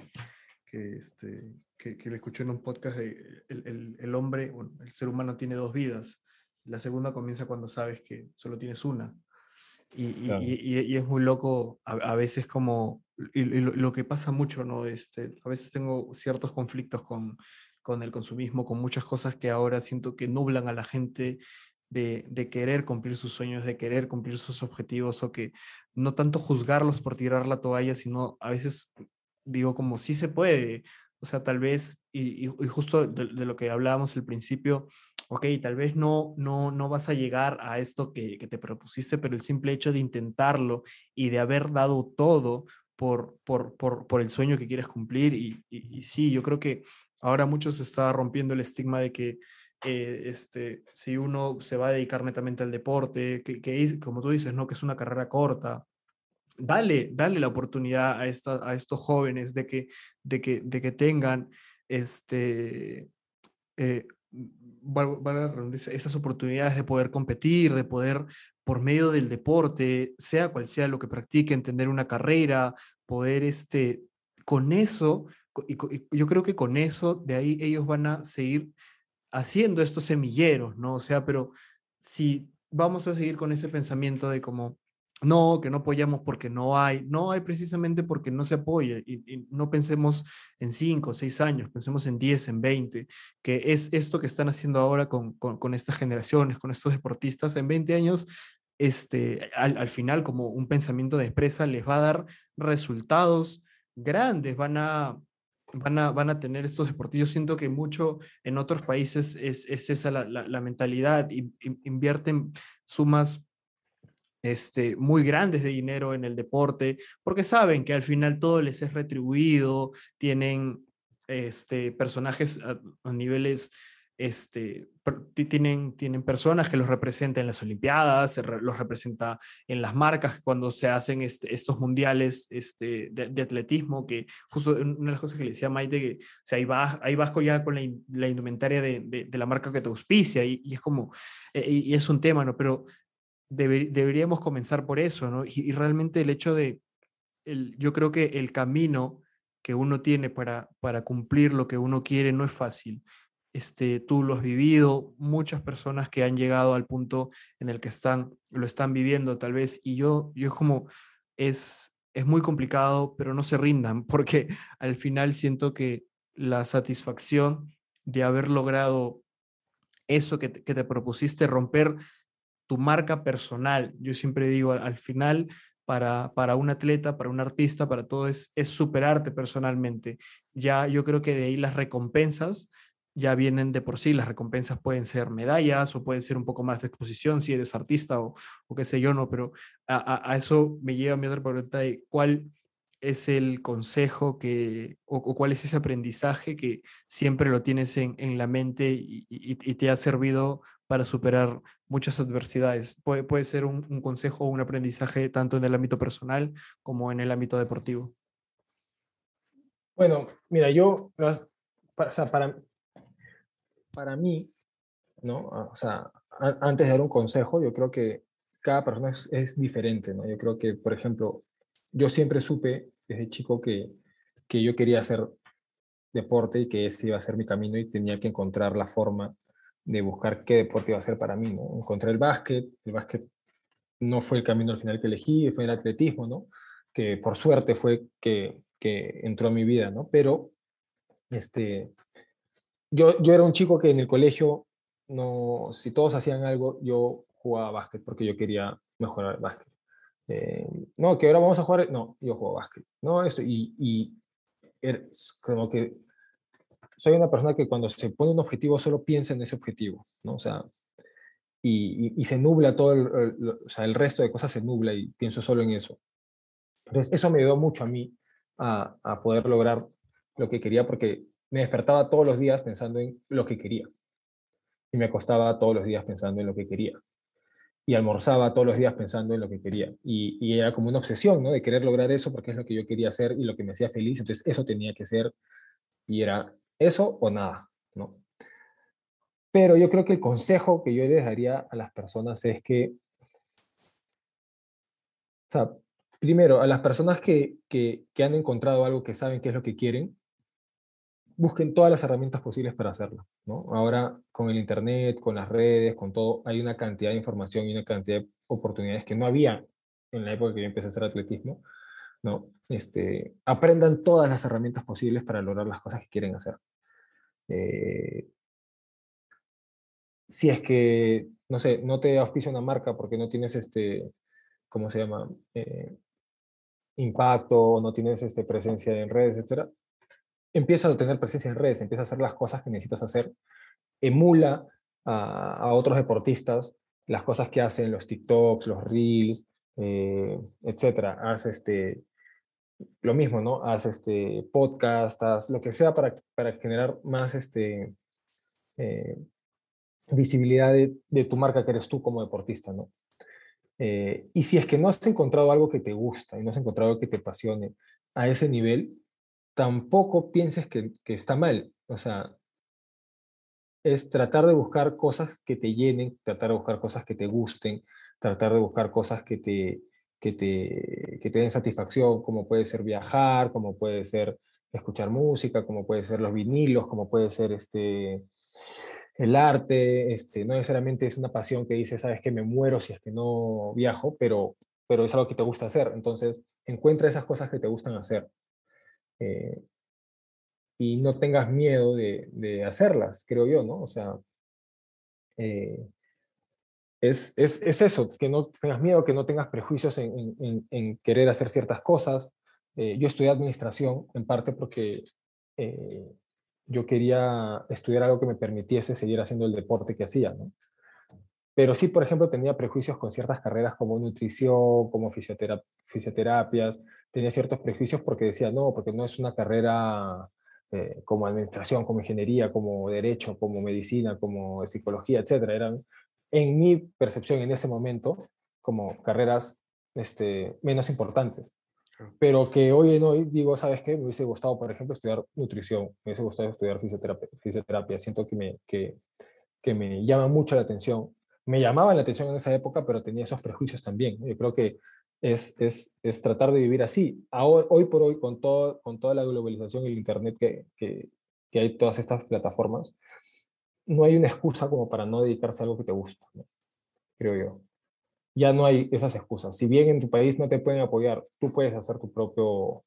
que, este, que, que le escuché en un podcast de el, el, el hombre, el ser humano tiene dos vidas. La segunda comienza cuando sabes que solo tienes una. Y, y, y, es muy loco a, veces como, y, lo, que pasa mucho, ¿no? Este, a veces tengo ciertos conflictos con, con el consumismo, con muchas cosas que ahora siento que nublan a la gente de, querer cumplir sus sueños, de querer cumplir sus objetivos, o que no tanto juzgarlos por tirar la toalla, sino a veces digo como sí se puede, o sea, tal vez, y, justo de, lo que hablábamos al principio, ok, tal vez no, no, no vas a llegar a esto que, te propusiste, pero el simple hecho de intentarlo y de haber dado todo por, por, por, por el sueño que quieres cumplir, y, y, sí, yo creo que ahora muchos se está rompiendo el estigma de que eh, este, si uno se va a dedicar netamente al deporte, que, que como tú dices, ¿no? que es una carrera corta, dale, dale la oportunidad a, esta, a estos jóvenes de que, de que, de que tengan este, eh, esas oportunidades de poder competir, de poder, por medio del deporte, sea cual sea lo que practiquen, tener una carrera, poder, este, con eso, y yo creo que con eso, de ahí ellos van a seguir haciendo estos semilleros, ¿no? O sea, pero si vamos a seguir con ese pensamiento de como, no, que no apoyamos porque no hay, no hay precisamente porque no se apoya y, no pensemos en cinco, seis años, pensemos en 10, en 20, que es esto que están haciendo ahora con, con, estas generaciones, con estos deportistas, en 20 años, este, al, al final como un pensamiento de empresa les va a dar resultados grandes, van a, van a, van a tener estos deportivos. Siento que mucho en otros países es, es esa la, la, mentalidad, y, invierten sumas este, muy grandes de dinero en el deporte, porque saben que al final todo les es retribuido, tienen este, personajes a niveles este, tienen, tienen personas que los representan en las Olimpiadas, los representa en las marcas cuando se hacen este, estos mundiales este, de, atletismo, que justo una de las cosas que le decía Maite, que o sea, ahí, vas, ahí vas ya con la, indumentaria de, de, la marca que te auspicia y, es como, eh, y, es un tema, ¿no? Pero deberíamos comenzar por eso, ¿no? Y, realmente el hecho de, el, yo creo que el camino que uno tiene para, para cumplir lo que uno quiere no es fácil. Este, tú lo has vivido, muchas personas que han llegado al punto en el que están, lo están viviendo tal vez, y yo, yo como, es, es muy complicado, pero no se rindan, porque al final siento que la satisfacción de haber logrado eso que que te propusiste, romper tu marca personal. Yo siempre digo, al, final, para, para un atleta, para un artista, para todo es, es superarte personalmente. Ya yo creo que de ahí las recompensas ya vienen de por sí. Las recompensas pueden ser medallas o pueden ser un poco más de exposición si eres artista o, o qué sé yo, no, pero a, a, eso me lleva mi otra pregunta de cuál es el consejo que, o, cuál es ese aprendizaje que siempre lo tienes en, en la mente y, y, te ha servido para superar muchas adversidades. Puede, puede ser un, un consejo o un aprendizaje tanto en el ámbito personal como en el ámbito deportivo. Bueno, mira, yo, o sea, para, para mí, ¿no? O sea, antes de dar un consejo, yo creo que cada persona es, es, diferente, ¿no? Yo creo que, por ejemplo, yo siempre supe desde chico que, que yo quería hacer deporte y que ese iba a ser mi camino y tenía que encontrar la forma de buscar qué deporte iba a ser para mí, ¿no? Encontré el básquet, el básquet no fue el camino al final que elegí, fue el atletismo, ¿no? Que por suerte fue que, que entró a mi vida, ¿no? Pero, este, yo, yo era un chico que en el colegio, no, si todos hacían algo, yo jugaba básquet porque yo quería mejorar el básquet. Eh, no, que ahora vamos a jugar, no, yo juego básquet. No, esto, y, y es como que soy una persona que cuando se pone un objetivo solo piensa en ese objetivo, ¿no? O sea, y, y, y se nubla todo, el, el, o sea, el resto de cosas se nubla y pienso solo en eso. Entonces, eso me ayudó mucho a mí a, a poder lograr lo que quería porque me despertaba todos los días pensando en lo que quería. Y me acostaba todos los días pensando en lo que quería. Y almorzaba todos los días pensando en lo que quería. Y, y, era como una obsesión, ¿no? De querer lograr eso porque es lo que yo quería hacer y lo que me hacía feliz. Entonces, eso tenía que ser. Y era eso o nada, ¿no? Pero yo creo que el consejo que yo les daría a las personas es que, o sea, primero, a las personas que, que, que han encontrado algo que saben qué es lo que quieren, busquen todas las herramientas posibles para hacerlo. ¿no? Ahora, con el Internet, con las redes, con todo, hay una cantidad de información y una cantidad de oportunidades que no había en la época que yo empecé a hacer atletismo. ¿No? Este, aprendan todas las herramientas posibles para lograr las cosas que quieren hacer. Eh, si es que, no sé, no te auspicia una marca porque no tienes este, ¿cómo se llama? Eh, impacto, no tienes este, presencia en redes, etcétera, empieza a tener presencia en redes, empieza a hacer las cosas que necesitas hacer, emula a, a otros deportistas las cosas que hacen los TikToks, los Reels, eh, etcétera. Haz este, lo mismo, ¿no? Haz este podcast, haz lo que sea para, para generar más este, eh, visibilidad de, de, tu marca que eres tú como deportista, ¿no? Eh, y si es que no has encontrado algo que te gusta y no has encontrado algo que te apasione a ese nivel, tampoco pienses que, que, está mal. O sea, es tratar de buscar cosas que te llenen, tratar de buscar cosas que te gusten, tratar de buscar cosas que te, que te, que te den satisfacción, como puede ser viajar, como puede ser escuchar música, como puede ser los vinilos, como puede ser este, el arte. Este, no necesariamente es una pasión que dice, sabes que me muero si es que no viajo, pero, pero es algo que te gusta hacer. Entonces, encuentra esas cosas que te gustan hacer eh, y no tengas miedo de, de, hacerlas, creo yo, ¿no? O sea, eh, es, es, es, eso, que no tengas miedo, que no tengas prejuicios en, en, querer hacer ciertas cosas. Eh, yo estudié administración en parte porque eh, yo quería estudiar algo que me permitiese seguir haciendo el deporte que hacía, ¿no? Pero sí, por ejemplo, tenía prejuicios con ciertas carreras como nutrición, como fisioterap fisioterapias, tenía ciertos prejuicios porque decía, no, porque no es una carrera eh, como administración, como ingeniería, como derecho, como medicina, como psicología, etcétera. Eran, en mi percepción en ese momento, como carreras este, menos importantes. Pero que hoy en hoy digo, ¿sabes qué? Me hubiese gustado, por ejemplo, estudiar nutrición, me hubiese gustado estudiar fisioterapia. fisioterapia. Siento que me, que, que me llama mucho la atención. Me llamaba la atención en esa época, pero tenía esos prejuicios también. Yo creo que es, es, es tratar de vivir así. Ahora, hoy por hoy, con, todo, con toda la globalización y el Internet que, que, que hay todas estas plataformas, no hay una excusa como para no dedicarse a algo que te gusta, ¿no? creo yo. Ya no hay esas excusas. Si bien en tu país no te pueden apoyar, tú puedes hacer tu propio,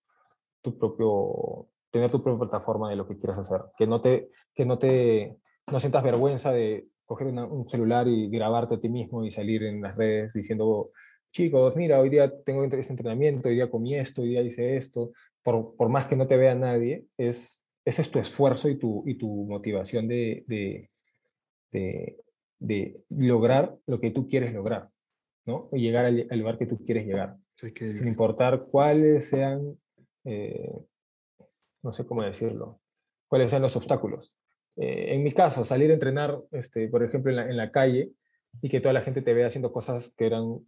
tu propio, tener tu propia plataforma de lo que quieras hacer. Que no te, que no te, no sientas vergüenza de coger una- un celular y grabarte a ti mismo y salir en las redes diciendo, chicos, mira, hoy día tengo este entrenamiento, hoy día comí esto, hoy día hice esto. Por, por más que no te vea nadie, es, ese es tu esfuerzo y tu, y tu motivación de, de, de, de lograr lo que tú quieres lograr, ¿no? Y llegar al, al lugar que tú quieres llegar, que- sin importar cuáles sean, eh, no sé cómo decirlo, cuáles sean los obstáculos. Eh, en mi caso, salir a entrenar, este, por ejemplo, en la, en la calle y que toda la gente te vea haciendo cosas que eran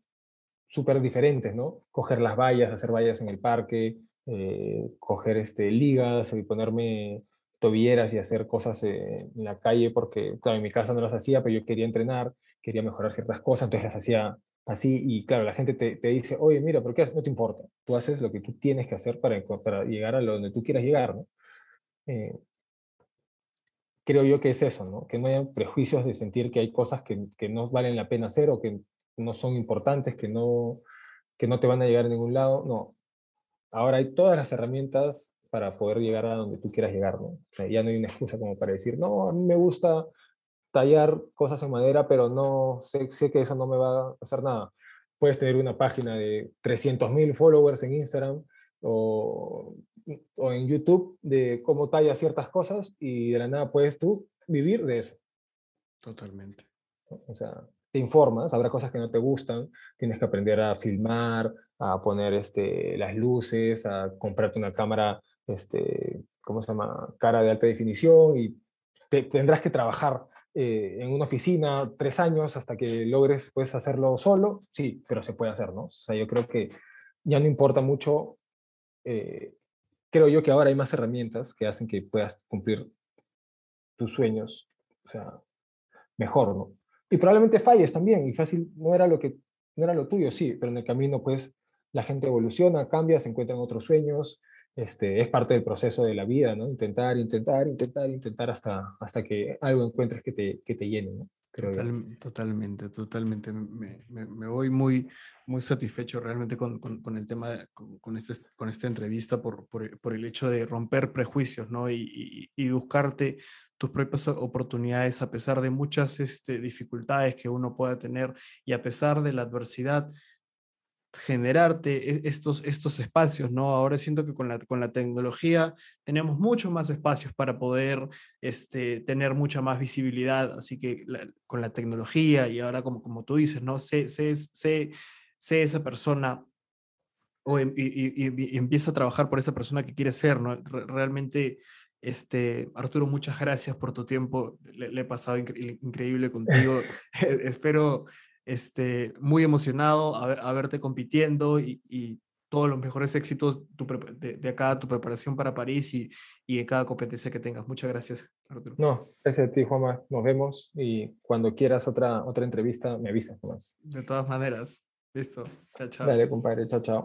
súper diferentes, ¿no? Coger las vallas, hacer vallas en el parque, eh, coger este, ligas y ponerme tobilleras y hacer cosas eh, en la calle porque, claro, en mi casa no las hacía, pero yo quería entrenar, quería mejorar ciertas cosas, entonces las hacía así y, claro, la gente te, te dice, oye, mira, ¿por qué no te importa? Tú haces lo que tú tienes que hacer para, para llegar a lo donde tú quieras llegar, ¿no? Eh, creo yo que es eso, ¿no? Que no haya prejuicios de sentir que hay cosas que, que no valen la pena hacer o que no son importantes, que no, que no te van a llegar a ningún lado. No. Ahora hay todas las herramientas para poder llegar a donde tú quieras llegar, ¿no? O sea, ya no hay una excusa como para decir, no, a mí me gusta tallar cosas en madera, pero no sé, sé que eso no me va a hacer nada. Puedes tener una página de 300.000 followers en Instagram o, o en YouTube de cómo tallas ciertas cosas y de la nada puedes tú vivir de eso. Totalmente. O sea, te informas, habrá cosas que no te gustan, tienes que aprender a filmar, a poner este, las luces, a comprarte una cámara, este, ¿cómo se llama? Cara de alta definición y te- tendrás que trabajar eh, en una oficina tres años hasta que logres pues, hacerlo solo, sí, pero se puede hacer, ¿no? O sea, yo creo que ya no importa mucho, eh, creo yo que ahora hay más herramientas que hacen que puedas cumplir tus sueños, o sea, mejor, ¿no? Y probablemente falles también, y fácil, no era lo que, no era lo tuyo, sí, pero en el camino, pues, la gente evoluciona, cambia, se encuentran otros sueños, este, es parte del proceso de la vida, ¿no? Intentar, intentar, intentar, intentar hasta, hasta que algo encuentres que te, que te llene, ¿no? Totalmente, totalmente. Me, me- voy muy, muy satisfecho realmente con, con- el tema, con, con este, con esta entrevista por, por, por el hecho de romper prejuicios, ¿no? Y, y- y buscarte tus propias oportunidades a pesar de muchas este, dificultades que uno pueda tener y a pesar de la adversidad, generarte e- estos, estos espacios, ¿no? Ahora siento que con la, con la tecnología tenemos muchos más espacios para poder este, tener mucha más visibilidad, así que con la tecnología y ahora como, como tú dices, ¿no? Sé, sé, sé, sé esa persona o em- y, y- empieza a trabajar por esa persona que quiere ser, ¿no? Re- realmente, este, Arturo, muchas gracias por tu tiempo, le, le he pasado incre- increíble contigo, espero, este, muy emocionado a, ver- a verte compitiendo y, y todos los mejores éxitos tu de, de acá, tu preparación para París y, y en cada competencia que tengas. Muchas gracias, Arturo. No, gracias a ti, Juanma. Nos vemos y cuando quieras otra, otra entrevista, me avisas nomás. De todas maneras, listo. Chao, chao. Dale, compadre. Chao, chao.